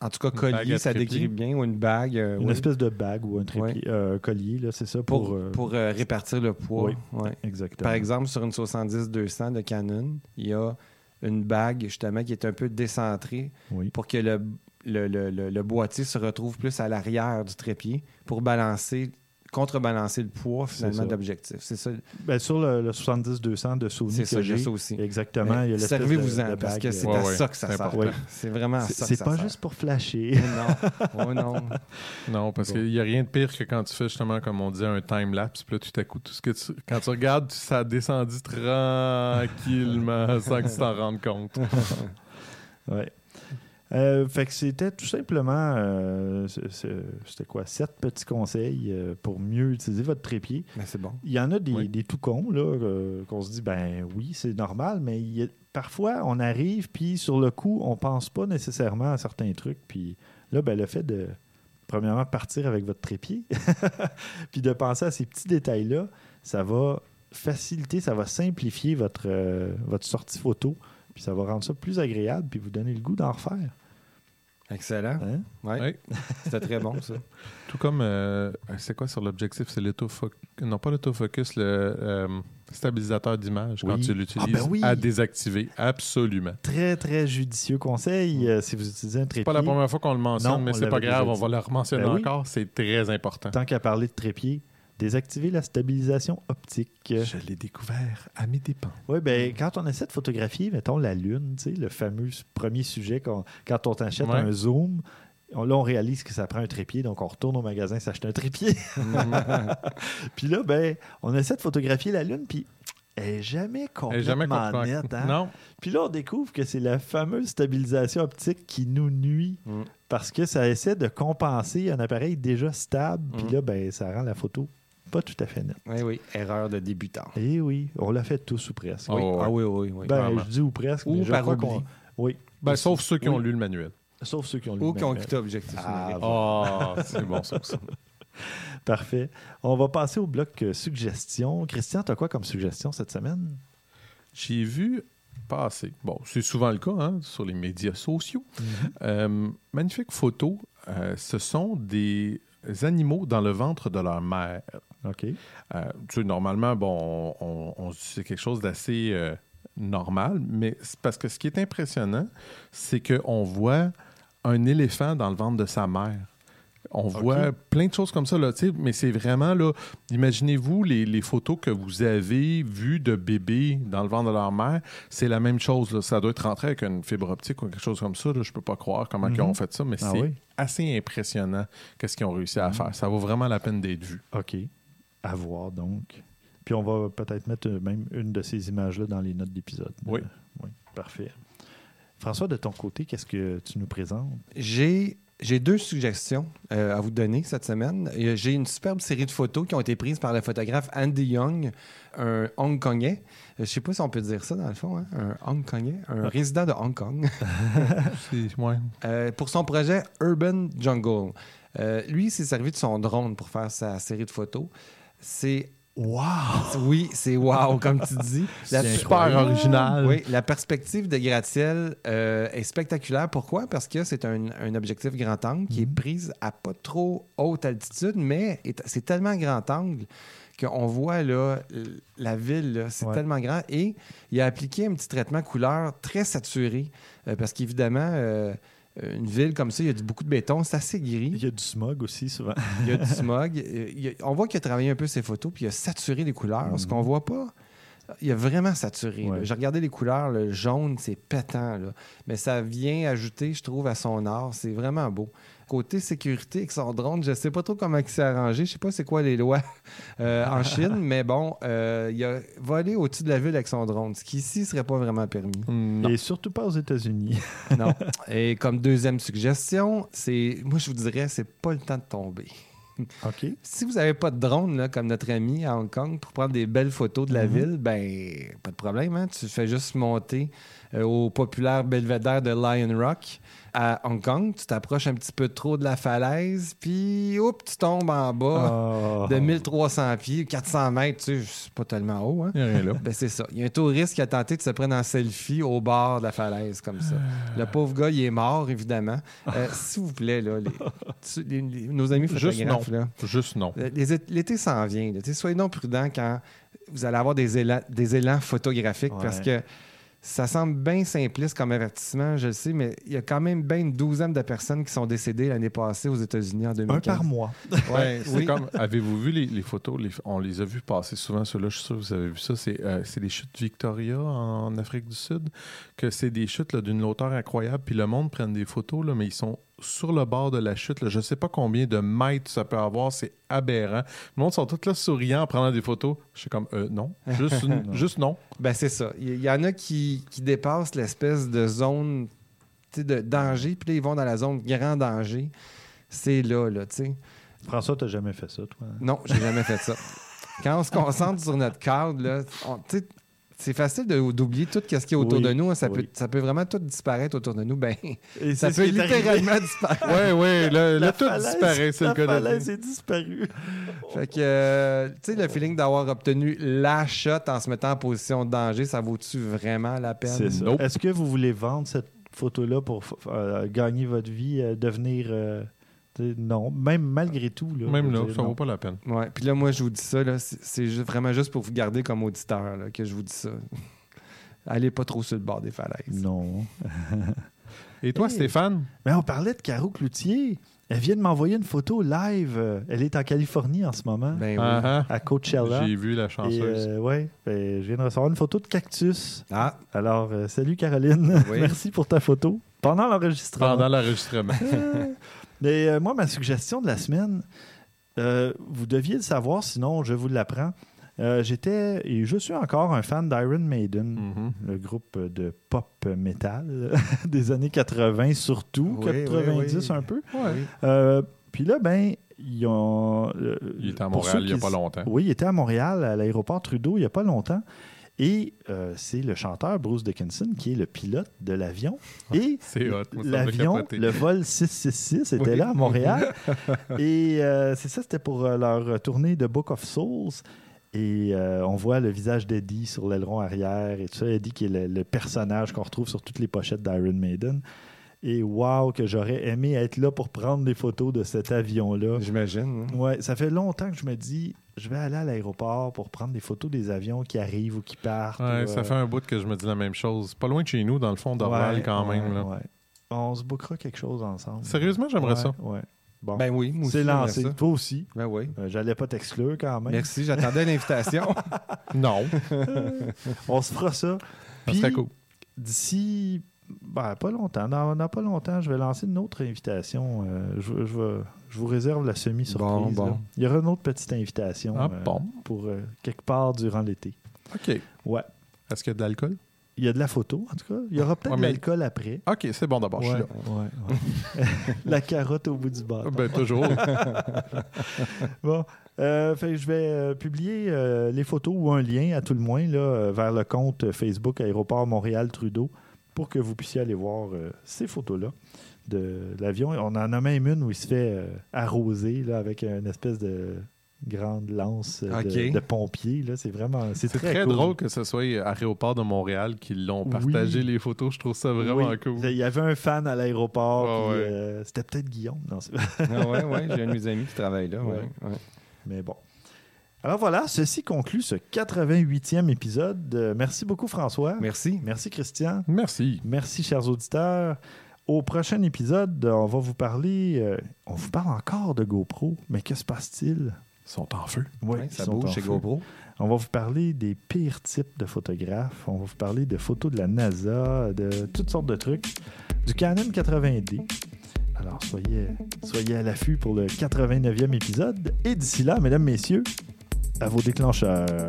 En tout cas, collier, ça décrit bien, ou une bague. euh, Une oui. espèce de bague ou un trépied, euh, collier, là, c'est ça, pour... pour, euh, pour euh, répartir le poids. oui. Ouais. Exactement. Par exemple, sur une 70-200 de Canon, il y a une bague justement qui est un peu décentrée Oui. pour que le, le, le- le- le boîtier se retrouve plus à l'arrière du trépied pour balancer, contrebalancer le poids finalement l'objectif. C'est ça. Ben, sur le, le 70-200 de Sony C'est que ça, ça aussi. exactement, Servez-vous-en parce que c'est euh, Ouais, à ouais, ça que ça sert. C'est vraiment à C'est ça c'est pas sert. juste pour flasher. Non, oh non. Non, parce Bon. qu'il n'y a rien de pire que quand tu fais justement, comme on disait, un time-lapse. Puis là, tout à coup, tout ce que tu... quand tu regardes, ça a descendu tranquillement sans que tu t'en rendes compte. Ouais. Euh, fait que c'était tout simplement, euh, c'était quoi, sept petits conseils euh, pour mieux utiliser votre trépied. Mais c'est bon. Il y en a des, Oui. des tout cons, là, euh, qu'on se dit, ben oui, c'est normal, mais il y a- parfois, on arrive, puis sur le coup, on pense pas nécessairement à certains trucs, puis là, ben, le fait de, premièrement, partir avec votre trépied, puis de penser à ces petits détails-là, ça va faciliter, ça va simplifier votre, euh, votre sortie photo, puis ça va rendre ça plus agréable, puis vous donner le goût d'en refaire. Excellent. Hein? Ouais. Ouais. C'était très bon, ça. Tout comme, euh, c'est quoi sur l'objectif? C'est l'autofocus. Non, pas l'autofocus, le euh, stabilisateur d'image quand tu l'utilises Ah, ben oui. à désactiver. Absolument. Très, très judicieux conseil euh, si vous utilisez un trépied. C'est pas la première fois qu'on le mentionne, Non, mais c'est pas grave, on va le mentionner Ben oui. encore. C'est très important. Tant qu'à parler de trépied, désactiver la stabilisation optique. Je l'ai découvert à mes dépens. Oui, ben, quand on essaie de photographier, mettons la Lune, tu sais, le fameux premier sujet, quand on t'achète Ouais. un zoom, on- là, on réalise que ça prend un trépied, donc on retourne au magasin s'acheter un trépied. puis là, ben, on essaie de photographier la Lune, puis elle n'est jamais Elle est complètement jamais complètement- nette. hein? Non. Puis là, on découvre que c'est la fameuse stabilisation optique qui nous nuit Mm. parce que ça essaie de compenser un appareil déjà stable, puis Mm. là, ben, ça rend la photo pas tout à fait nette. Oui, oui. Erreur de débutant. Eh oui, on l'a fait tous ou presque. Oui. Ah oui, oui, oui. Ben, Vraiment. je dis ou presque, Ou mais je par oubli. Oui. Ben, sauf ceux qui ont lu le manuel. Sauf ceux qui ont lu Ou le qui ont manuel. quitté Objectif Ah. Oh, c'est bon ça aussi. Parfait. On va passer au bloc euh, suggestions. Christian, tu as quoi comme suggestion cette semaine? J'ai vu passer, bon, c'est souvent le cas hein, sur les médias sociaux, Euh, magnifique photo. Euh, ce sont des animaux dans le ventre de leur mère. OK. Euh, tu sais, normalement, bon, on, on- on c'est quelque chose d'assez euh, normal, mais parce que ce qui est impressionnant, c'est qu'on voit un éléphant dans le ventre de sa mère. On voit plein de choses comme ça, là, tu sais, mais c'est vraiment, là, imaginez-vous les, les photos que vous avez vues de bébés dans le ventre de leur mère, c'est la même chose, là. ça doit être rentré avec une fibre optique ou quelque chose comme ça, là. je peux pas croire comment ils ont fait ça, mais Ah c'est oui? assez impressionnant qu'est-ce qu'ils ont réussi à faire. Ça vaut vraiment la peine d'être vu. OK. À voir, donc. Puis on va peut-être mettre euh, même une de ces images-là dans les notes d'épisode. Oui. Euh, oui. Parfait. François, de ton côté, qu'est-ce que tu nous présentes? J'ai j'ai deux suggestions euh, à vous donner cette semaine. J'ai une superbe série de photos qui ont été prises par le photographe Andy Young, un Hongkongais. Je ne sais pas si on peut dire ça dans le fond, hein? un Hongkongais, un résident de Hong Kong. Ouais. Euh, pour son projet Urban Jungle. Euh, lui, il s'est servi de son drone pour faire sa série de photos. C'est. Wow! Oui, c'est wow, comme tu dis. La Super original. Oui, la perspective de gratte-ciel euh, est spectaculaire. Pourquoi? Parce que c'est un, un objectif grand angle qui est prise à pas trop haute altitude, mais est- c'est tellement grand angle qu'on voit là, la ville, c'est Ouais. tellement grand. Et il a appliqué un petit traitement couleur très saturé, euh, parce qu'évidemment, euh, une ville comme ça, il y a du- beaucoup de béton, c'est assez gris. Il y a du smog aussi, souvent. Il y a du smog. Euh, a- on voit qu'il a travaillé un peu ses photos, puis il a saturé les couleurs. Ce qu'on voit pas, il a vraiment saturé. Ouais. J'ai regardé les couleurs, le jaune, c'est pétant. là. Mais ça vient ajouter, je trouve, à son art. C'est vraiment beau. Côté sécurité avec son drone, je sais pas trop comment il s'est arrangé. Je sais pas c'est quoi les lois euh, en Chine, mais bon, euh, il a volé au-dessus de la ville avec son drone, ce qui ici serait pas vraiment permis. Non. Et surtout pas aux États-Unis. Non. Et comme deuxième suggestion, c'est, moi je vous dirais, c'est pas le temps de tomber. OK. Si vous n'avez pas de drone, là, comme notre ami à Hong Kong, pour prendre des belles photos de la ville, ben, pas de problème. hein. Tu fais juste monter euh, au populaire belvédère de Lion Rock. À Hong Kong, tu t'approches un petit peu trop de la falaise, puis oups, tu tombes en bas Oh. de 1300 pieds, 400 mètres, tu sais, c'est pas tellement haut, hein? Il n'y a rien là. Ben, c'est ça. Il y a un touriste qui a tenté de se prendre en selfie au bord de la falaise, comme ça. Le pauvre gars, il est mort, évidemment. Euh, S'il vous plaît, là, les- tu- les- les- nos amis Juste photographes, là, Juste non. euh, les é- L'été s'en vient. Soyez donc prudents quand vous allez avoir des élans, des élans photographiques Ouais. parce que ça semble bien simpliste comme avertissement, je le sais, mais il y a quand même bien une douzaine de personnes qui sont décédées l'année passée aux États-Unis en Un 2015. par mois. Ouais, C'est oui. comme, avez-vous vu les, les photos? Les- on les a vues passer souvent, ceux-là, je suis sûr que vous avez vu ça. C'est euh, c'est des chutes Victoria en Afrique du Sud, que c'est des chutes là, d'une hauteur incroyable, puis le monde prend des photos, là, mais ils sont sur le bord de la chute. là. Je ne sais pas combien de mètres ça peut avoir, c'est aberrant. Le monde sont tous là souriants en prenant des photos. Je suis comme, euh, non, juste, juste non. Ben, c'est ça. Il y, en a qui, qui dépassent l'espèce de zone de danger, puis là, ils vont dans la zone grand danger. C'est là, là, tu sais. François, t'as jamais fait ça, toi? hein? Non, j'ai jamais fait ça. Quand on se concentre sur notre cadre, là, on- tu sais, c'est facile de- d'oublier tout ce qu'il y a autour Oui, de nous. hein. Ça, oui. peut, ça peut vraiment tout disparaître autour de nous. Ben, Et ça peut littéralement disparaître. Ouais, ouais, là, là, La tout falaise- disparaît, c'est le La cas de le falaise est disparue. Fait que, euh, tu sais, le feeling d'avoir obtenu la shot en se mettant en position de danger, ça vaut-tu vraiment la peine? C'est ça. Nope. Est-ce que vous voulez vendre cette photo-là pour euh, gagner votre vie, euh, devenir. Non, même malgré tout. Là, Même là, dire, ça non. vaut pas la peine. Ouais. Puis là, moi, je vous dis ça, là, c'est vraiment juste pour vous garder comme auditeur là, que je vous dis ça. Allez pas trop sur le bord des falaises. Non. Et toi, Hey. Stéphane? Mais on parlait de Caro Cloutier. Elle vient de m'envoyer une photo live. Elle est en Californie en ce moment, Ben oui. Ah, à Coachella. ah, J'ai vu la chanceuse. euh, ouais, ben, je viens de recevoir une photo de cactus. Ah, Alors, euh, salut Caroline. Oui. Merci pour ta photo. Pendant l'enregistrement. Pendant l'enregistrement. Mais euh, moi, ma suggestion de la semaine, euh, vous deviez le savoir, sinon je vous l'apprends. Euh, J'étais et je suis encore un fan d'Iron Maiden, Mhm. le groupe de pop metal des années 80 surtout, Oui, 90 oui, oui. un peu. Puis là, ben, ils ont. Il était à Montréal il n'y a pas longtemps. Oui, il était à Montréal, à l'aéroport Trudeau, il n'y a pas longtemps. Et euh, c'est le chanteur Bruce Dickinson qui est le pilote de l'avion. Et L'avion, le vol 666 était Oui. là à Montréal. Et euh, c'est ça, c'était pour euh, leur tournée de Book of Souls. Et euh, on voit le visage d'Eddie sur l'aileron arrière et tout ça. Eddie qui est le, le personnage qu'on retrouve sur toutes les pochettes d'Iron Maiden. Et wow, que j'aurais aimé être là pour prendre des photos de cet avion-là. J'imagine. hein. Ouais, ça fait longtemps que je me dis, je vais aller à l'aéroport pour prendre des photos des avions qui arrivent ou qui partent. Ouais, ou, ça euh, fait un bout que je me dis la même chose. Pas loin de chez nous, dans le fond d'Orval, ouais, quand ouais, même. là. On se bookera quelque chose ensemble. Sérieusement, j'aimerais ça. Ouais. Bon. Ben oui, moi aussi. c'est lancé. ça. Toi aussi. Ben oui. Euh, J'allais pas t'exclure quand même. Merci, j'attendais l'invitation. Non. On se fera ça. Puis, cool. d'ici, ben, pas longtemps, dans, dans pas longtemps, je vais lancer une autre invitation. Euh, je, je vais- je vous réserve la semi-surprise. Bon, bon. Il y aura une autre petite invitation Ah, euh, pour euh, quelque part durant l'été. OK. Ouais. Est-ce qu'il y a de l'alcool? Il y a de la photo, en tout cas. Il y aura peut-être Ouais, de mais- l'alcool après. OK, c'est bon d'abord, je suis là. ouais, ouais. la carotte au bout du bâton. Ben, toujours. Bon, euh, fait je vais publier euh, les photos ou un lien à tout le moins là, vers le compte Facebook Aéroport Montréal Trudeau pour que vous puissiez aller voir euh, ces photos-là de l'avion. On en a même une où il se fait euh, arroser là, avec une espèce de grande lance euh, de, de pompier. là. C'est vraiment c'est très, très, cool. drôle que ce soit Aéroport de Montréal qui l'ont partagé Oui. les photos. Je trouve ça vraiment Oui. cool. Il y avait un fan à l'aéroport. Ah ouais. euh, C'était peut-être Guillaume. Non, c'est- ah ouais, ouais, j'ai un de mes amis qui travaille là. Ouais. ouais. Mais bon. Alors voilà, ceci conclut ce 88e épisode. Euh, merci beaucoup François. Merci. Merci Christian. Merci. Merci chers auditeurs. Au prochain épisode, on va vous parler, euh, on vous parle encore de GoPro, mais que se passe-t-il? Ils sont en feu. Oui, Ouais, ça bouge chez GoPro. On va vous parler des pires types de photographes. On va vous parler de photos de la NASA, de toutes sortes de trucs. Du Canon 80D. Alors, soyez, soyez à l'affût pour le 89e épisode. Et d'ici là, mesdames, messieurs, à vos déclencheurs.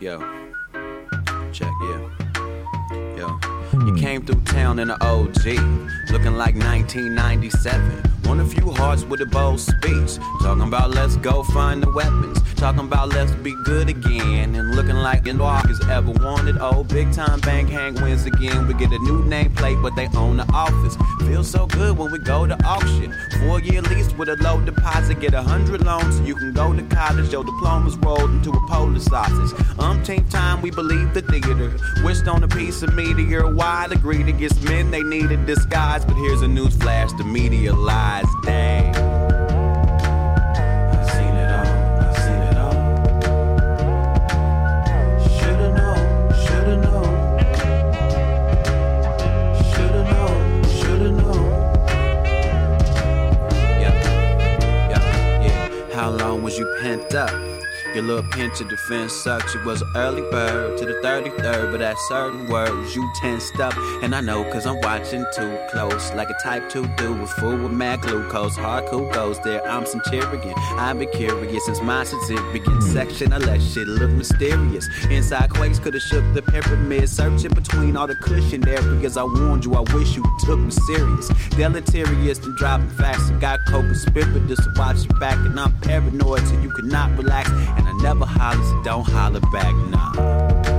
Yo. Check, yeah. Yo. You came through town in an OG, looking like 1997. Won a few hearts with a bold speech. Talking about let's go find the weapons. Talking about let's be good again. And looking like has ever wanted. Oh, big time bank hang wins again. We get a new nameplate, but they own the office. Feels so good when we go to auction. Four year lease with a low deposit. Get a hundred loans so you can go to college. Your diploma's rolled into a polar sausage. Umpteenth time we believe the theater. Wished on a piece of meteor. Wide agreed against men they need needed disguise. But here's a news flash the media lies. Valentine's Day. Your little pinch of defense sucks. You was an early bird to the 33rd, but at certain words you tensed up. And I know cause I'm watching too close. Like a type 2 dude with full with mad glucose. Hard cool goes there. I'm some Centurion. I've been curious since my significant section. I let shit look mysterious. Inside quakes could've shook the pyramid. Searching between all the cushion areas. I warned you, I wish you took me serious. Deleterious and dropping fast. I got co-conspicuous to watch your back. And I'm paranoid so you cannot relax. And I never holler, so don't holler back, nah.